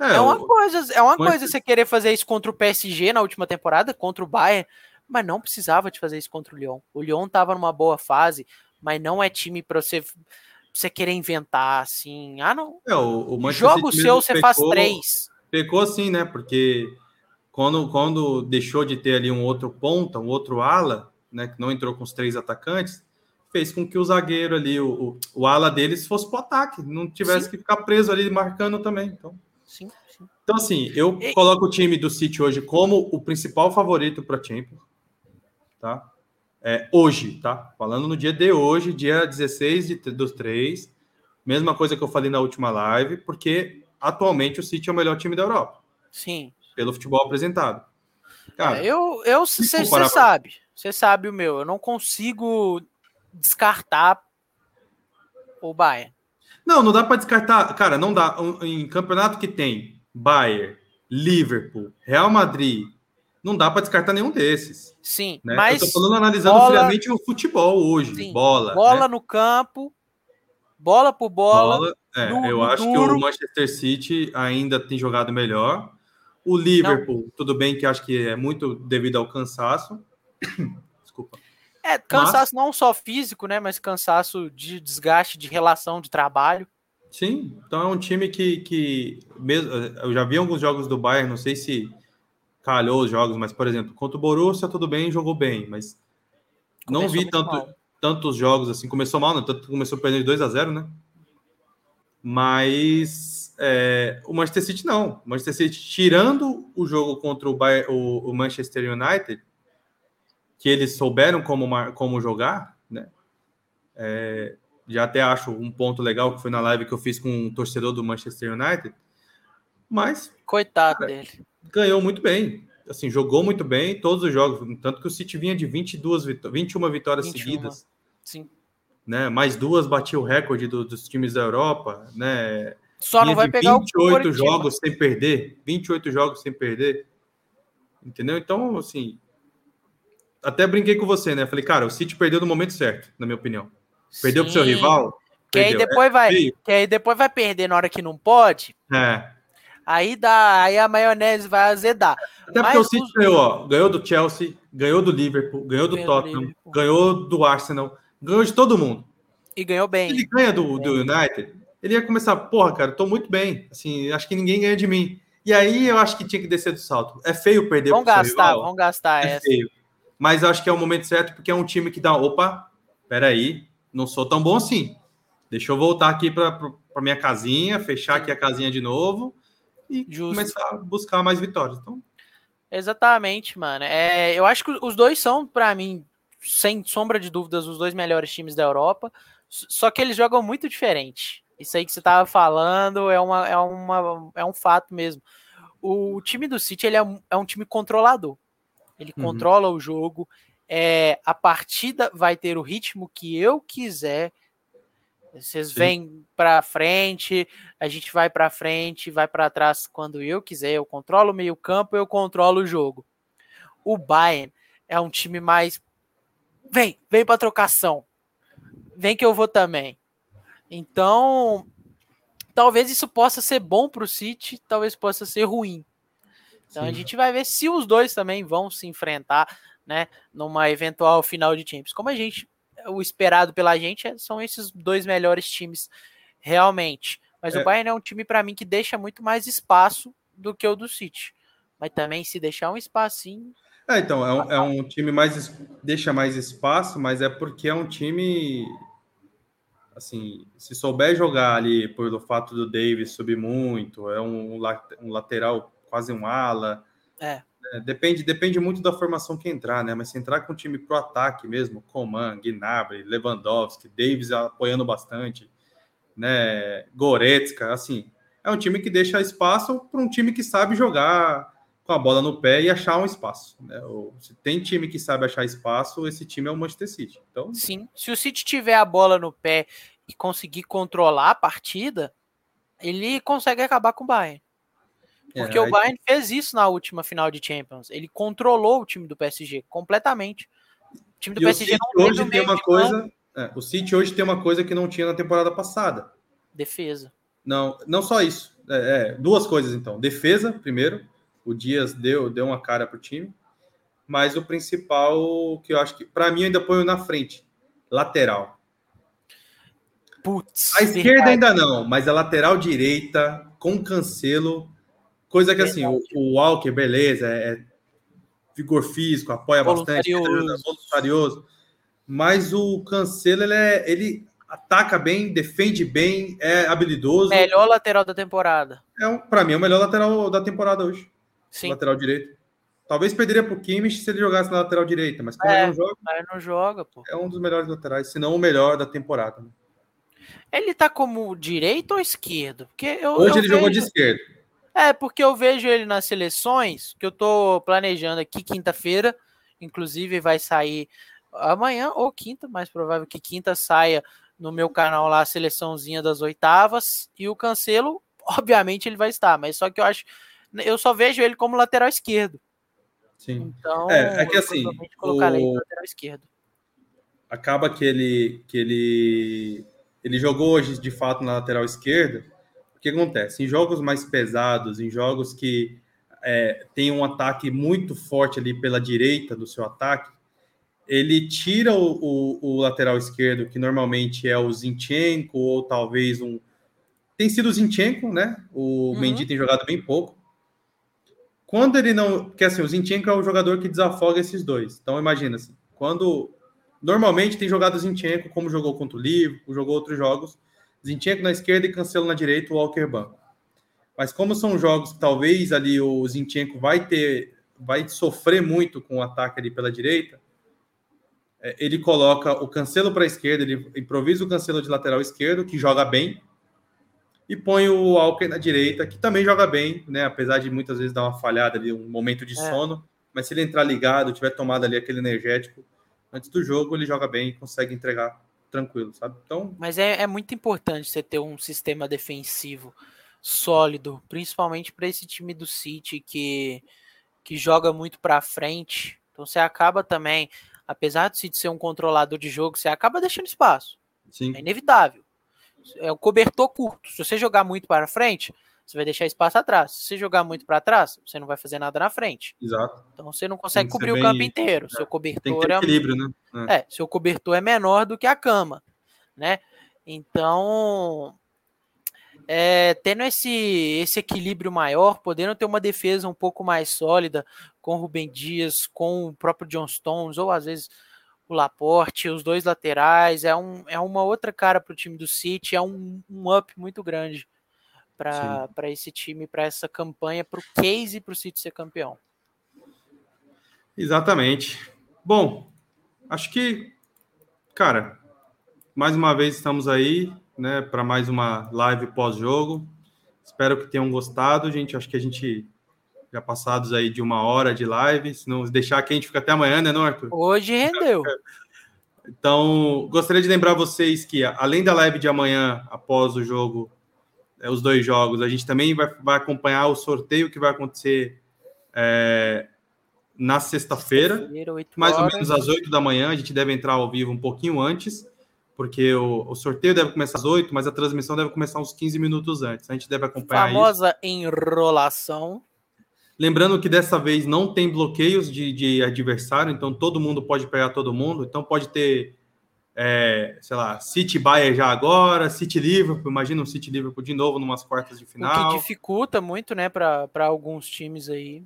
Speaker 2: É, é uma o... coisa, é uma coisa você querer fazer isso contra o PSG na última temporada, contra o Bayern, mas não precisava de fazer isso contra o Lyon. O Lyon tava numa boa fase, mas não é time para você você querer inventar assim. Ah, não.
Speaker 1: É, o, o
Speaker 2: Jogo seu, você pecou, faz três.
Speaker 1: Pecou assim, né? Porque quando, quando deixou de ter ali um outro ponta, um outro ala, né? Que não entrou com os três atacantes, fez com que o zagueiro ali, o, o, o ala deles, fosse pro ataque, não tivesse sim. que ficar preso ali marcando também. Então, sim, sim. então assim, eu e... coloco o time do City hoje como o principal favorito para Champions, tá? É, hoje, tá? Falando no dia de hoje, dia 16 de, dos três. Mesma coisa que eu falei na última live, porque atualmente o City é o melhor time da Europa.
Speaker 2: Sim.
Speaker 1: Pelo futebol apresentado.
Speaker 2: Cara, é, eu, eu você sabe, você sabe o meu, eu não consigo descartar o Bayern.
Speaker 1: Não, não dá para descartar, cara, não dá. Em campeonato que tem Bayern, Liverpool, Real Madrid, não dá para descartar nenhum desses.
Speaker 2: Sim,
Speaker 1: né?
Speaker 2: mas.
Speaker 1: Eu tô falando analisando bola, friamente o futebol hoje. Sim, bola.
Speaker 2: Bola né? no campo, bola por bola. bola
Speaker 1: é, no, eu no acho duro. que o Manchester City ainda tem jogado melhor. O Liverpool, não. tudo bem que acho que é muito devido ao cansaço. Desculpa.
Speaker 2: É, cansaço mas... não só físico, né? Mas cansaço de desgaste de relação de trabalho.
Speaker 1: Sim, então é um time que, que mesmo, eu já vi alguns jogos do Bayern, não sei se calhou os jogos, mas, por exemplo, contra o Borussia, tudo bem, jogou bem, mas começou não vi tanto, tantos jogos assim. Começou mal, né? Tanto começou perdendo de 2 a 0 né? Mas é, o Manchester City não. O Manchester City, tirando o jogo contra o, Bayern, o, o Manchester United, que eles souberam como, como jogar, né? É, já até acho um ponto legal que foi na live que eu fiz com um torcedor do Manchester United. Mas.
Speaker 2: Coitado cara, dele
Speaker 1: ganhou muito bem. Assim, jogou muito bem todos os jogos. Tanto que o City vinha de 22 vitó 21 vitórias 21. seguidas.
Speaker 2: Sim.
Speaker 1: Né? Mais duas batia o recorde do, dos times da Europa. Né?
Speaker 2: Só vinha não vai pegar
Speaker 1: 28 o jogos sem perder. 28 jogos sem perder. Entendeu? Então, assim. Até brinquei com você, né? Falei, cara, o City perdeu no momento certo, na minha opinião. Perdeu para o seu rival.
Speaker 2: Que aí, depois é, vai, que aí depois vai perder na hora que não pode.
Speaker 1: É.
Speaker 2: Aí dá, aí a maionese vai azedar.
Speaker 1: Até porque Mas o City os... ganhou, ó, ganhou do Chelsea, ganhou do Liverpool, ganhou do ganhou Tottenham, do ganhou do Arsenal, ganhou de todo mundo.
Speaker 2: E ganhou bem.
Speaker 1: Se ele ganha do, do United, ele ia começar, porra, cara, tô muito bem. Assim, acho que ninguém ganha de mim. E aí eu acho que tinha que descer do salto. É feio perder
Speaker 2: Vamos gastar, vamos gastar
Speaker 1: é essa. Feio. Mas eu acho que é o momento certo, porque é um time que dá, opa, peraí, não sou tão bom assim. Deixa eu voltar aqui para minha casinha, fechar aqui a casinha de novo e Justo. começar a buscar mais vitórias. Então...
Speaker 2: Exatamente, mano. É, eu acho que os dois são, para mim, sem sombra de dúvidas, os dois melhores times da Europa. Só que eles jogam muito diferente. Isso aí que você estava falando é, uma, é, uma, é um fato mesmo. O time do City ele é, um, é um time controlador. Ele uhum. controla o jogo. É, a partida vai ter o ritmo que eu quiser. Vocês Sim. vêm para frente, a gente vai para frente, vai para trás quando eu quiser. Eu controlo o meio-campo, eu controlo o jogo. O Bayern é um time mais vem, vem para trocação. Vem que eu vou também. Então, talvez isso possa ser bom para o City, talvez possa ser ruim. Então Sim. a gente vai ver se os dois também vão se enfrentar, né, numa eventual final de Champions. Como a gente o esperado pela gente é, são esses dois melhores times realmente. Mas é. o Bayern é um time para mim que deixa muito mais espaço do que o do City. Mas também se deixar um espacinho.
Speaker 1: É, então, é um, é um time mais deixa mais espaço, mas é porque é um time assim, se souber jogar ali pelo fato do Davis subir muito, é um, um lateral quase um ala.
Speaker 2: É.
Speaker 1: é. depende, depende muito da formação que entrar, né? Mas se entrar com o time pro ataque mesmo, Coman, Gnabry, Lewandowski, Davis apoiando bastante, né? Goretzka, assim, é um time que deixa espaço para um time que sabe jogar com a bola no pé e achar um espaço. Né? se tem time que sabe achar espaço, esse time é o Manchester City. Então,
Speaker 2: sim, se o City tiver a bola no pé e conseguir controlar a partida, ele consegue acabar com o Bayern. Porque é, o Bayern fez isso na última final de Champions. Ele controlou o time do PSG completamente.
Speaker 1: O time do e PSG não hoje tem uma coisa. É, o City hoje tem uma coisa que não tinha na temporada passada.
Speaker 2: Defesa.
Speaker 1: Não, não só isso. É, é, duas coisas então. Defesa, primeiro. O Dias deu, deu uma cara pro time. Mas o principal que eu acho que, para mim, eu ainda ponho na frente: lateral.
Speaker 2: Putz.
Speaker 1: A esquerda ainda não, mas a lateral direita com cancelo. Coisa que assim, o, o Walker, beleza, é, é vigor físico, apoia bastante, voluntarioso. Mas o Cancelo, ele, é, ele ataca bem, defende bem, é habilidoso.
Speaker 2: Melhor lateral da temporada.
Speaker 1: É, para mim, é o melhor lateral da temporada hoje.
Speaker 2: Sim.
Speaker 1: Lateral direito. Talvez perderia pro Kimmich se ele jogasse na lateral direita, mas como é, ele não joga.
Speaker 2: Ele não joga, pô.
Speaker 1: É um dos melhores laterais, se não o melhor da temporada. Né?
Speaker 2: Ele tá como direito ou esquerdo? Porque eu,
Speaker 1: Hoje
Speaker 2: eu
Speaker 1: ele
Speaker 2: vejo...
Speaker 1: jogou de esquerda.
Speaker 2: É, porque eu vejo ele nas seleções, que eu tô planejando aqui quinta-feira, inclusive vai sair amanhã ou quinta, mais provável que quinta saia no meu canal lá a seleçãozinha das oitavas e o Cancelo, obviamente ele vai estar, mas só que eu acho eu só vejo ele como lateral esquerdo.
Speaker 1: Sim. Então, é, é que assim,
Speaker 2: colocar o... lateral esquerdo.
Speaker 1: Acaba que ele que ele ele jogou hoje de fato na lateral esquerda. O que acontece? Em jogos mais pesados, em jogos que é, tem um ataque muito forte ali pela direita do seu ataque, ele tira o, o, o, lateral esquerdo, que normalmente é o Zinchenko, ou talvez um. Tem sido o Zinchenko, né? O uhum. Mendy tem jogado bem pouco. Quando ele não. Porque assim, o Zinchenko é o jogador que desafoga esses dois. Então imagina assim, quando. Normalmente tem jogado o Zinchenko, como jogou contra o Liverpool, jogou outros jogos. Zinchenko na esquerda e Cancelo na direita, o Walker banco. Mas como são jogos que talvez ali o Zinchenko vai ter. Vai sofrer muito com o ataque ali pela direita, é, ele coloca o Cancelo para a esquerda, ele improvisa o Cancelo de lateral esquerdo, que joga bem, e põe o Walker na direita, que também joga bem, né? Apesar de muitas vezes dar uma falhada ali, um momento de é. sono, mas se ele entrar ligado, tiver tomado ali aquele energético antes do jogo, ele joga bem e consegue entregar tranquilo, sabe? Então,
Speaker 2: mas é, é muito importante você ter um sistema defensivo sólido, principalmente para esse time do City que que joga muito para frente. Então você acaba também apesar de ser um controlador de jogo, você acaba deixando espaço.
Speaker 1: Sim.
Speaker 2: É inevitável. É um cobertor curto. Se você jogar muito para frente, você vai deixar espaço atrás. Se você jogar muito para trás, você não vai fazer nada na frente.
Speaker 1: Exato.
Speaker 2: Então você não consegue cobrir bem... o campo inteiro. É. Seu cobertor
Speaker 1: é equilíbrio, né?
Speaker 2: É. é, seu cobertor é menor do que a cama, né? Então, é, tendo esse, esse equilíbrio maior, podendo ter uma defesa um pouco mais sólida com o Rubem Dias, com o próprio John Stones, ou às vezes o Laporte, os dois laterais, é, um, é uma outra cara para o time do City, é um, um up muito grande para esse time, para essa campanha, para o case para o City ser campeão.
Speaker 1: Exatamente. Bom, acho que, cara, mais uma vez estamos aí né, para mais uma live pós-jogo. Espero que tenham gostado, gente. Acho que a gente já passados aí de uma hora de live. Se não deixar aqui, a gente fica até amanhã, né, não, Arthur?
Speaker 2: Hoje rendeu.
Speaker 1: Então, gostaria de lembrar vocês que, além da live de amanhã, após o jogo, é, os dois jogos, a gente também vai, vai acompanhar o sorteio que vai acontecer é, na sexta-feira, sexta mais ou menos às 8 da manhã. A gente deve entrar ao vivo um pouquinho antes porque o, o, sorteio deve começar às 8, mas a transmissão deve começar uns 15 minutos antes. A gente deve acompanhar
Speaker 2: Famosa isso. enrolação.
Speaker 1: Lembrando que dessa vez não tem bloqueios de, de, adversário, então todo mundo pode pegar todo mundo. Então pode ter, é, sei lá, City Bayern já agora, City Liverpool, imagina um City Liverpool de novo numas quartas de final.
Speaker 2: O que dificulta muito, né, para alguns times aí.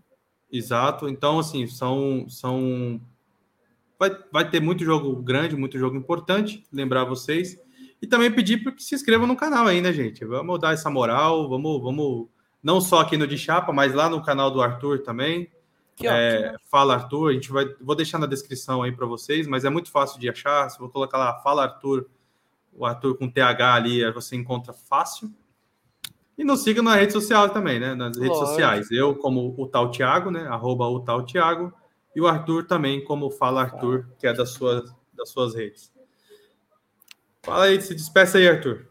Speaker 1: Exato. Então, assim, são, são vai, vai ter muito jogo grande, muito jogo importante, lembrar vocês. E também pedir para que se inscrevam no canal aí, né, gente? Vamos dar essa moral, vamos, vamos não só aqui no de chapa, mas lá no canal do Arthur também. Que é, Fala Arthur, a gente vai, vou deixar na descrição aí para vocês, mas é muito fácil de achar. Se vou colocar lá, Fala Arthur, o Arthur com TH ali, você encontra fácil. E nos siga na rede social também, né? Nas redes Lógico. sociais. Eu como o tal Thiago, né? Arroba o tal Thiago. E o Arthur também como Fala Arthur, que é das suas, das suas redes. Fala aí, se despeça aí, Arthur.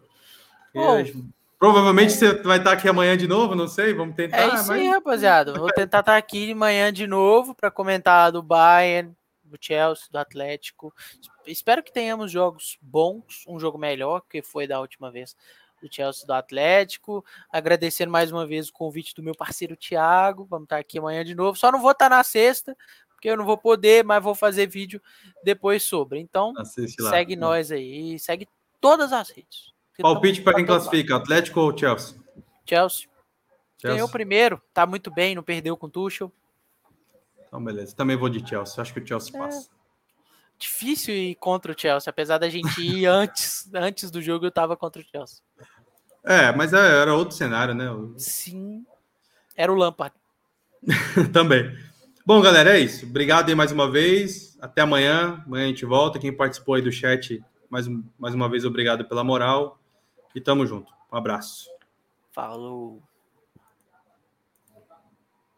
Speaker 1: Bom, Provavelmente você vai estar aqui amanhã de novo, não sei, vamos tentar.
Speaker 2: É isso mas... aí, rapaziada. Vou tentar estar aqui amanhã de novo para comentar do Bayern, do Chelsea, do Atlético. Espero que tenhamos jogos bons, um jogo melhor que foi da última vez do Chelsea do Atlético. Agradecer mais uma vez o convite do meu parceiro Thiago. Vamos estar aqui amanhã de novo. Só não vou estar na sexta, porque eu não vou poder, mas vou fazer vídeo depois sobre. Então, segue nós aí, segue todas as redes.
Speaker 1: Palpite para quem classifica, Atlético ou Chelsea?
Speaker 2: Chelsea. Chelsea. Ganhou primeiro, tá muito bem, não perdeu com o Tuchel.
Speaker 1: Então, beleza. Também vou de Chelsea. Acho que o Chelsea é. passa.
Speaker 2: Difícil ir contra o Chelsea, apesar da gente ir antes, antes do jogo, eu tava contra o Chelsea.
Speaker 1: É, mas é, era outro cenário, né?
Speaker 2: Sim. Era o Lampard.
Speaker 1: Também. Bom, galera, é isso. Obrigado aí mais uma vez. Até amanhã. Amanhã a gente volta. Quem participou aí do chat, mais, mais uma vez, obrigado pela moral. E tamo junto. Um abraço.
Speaker 2: Falou.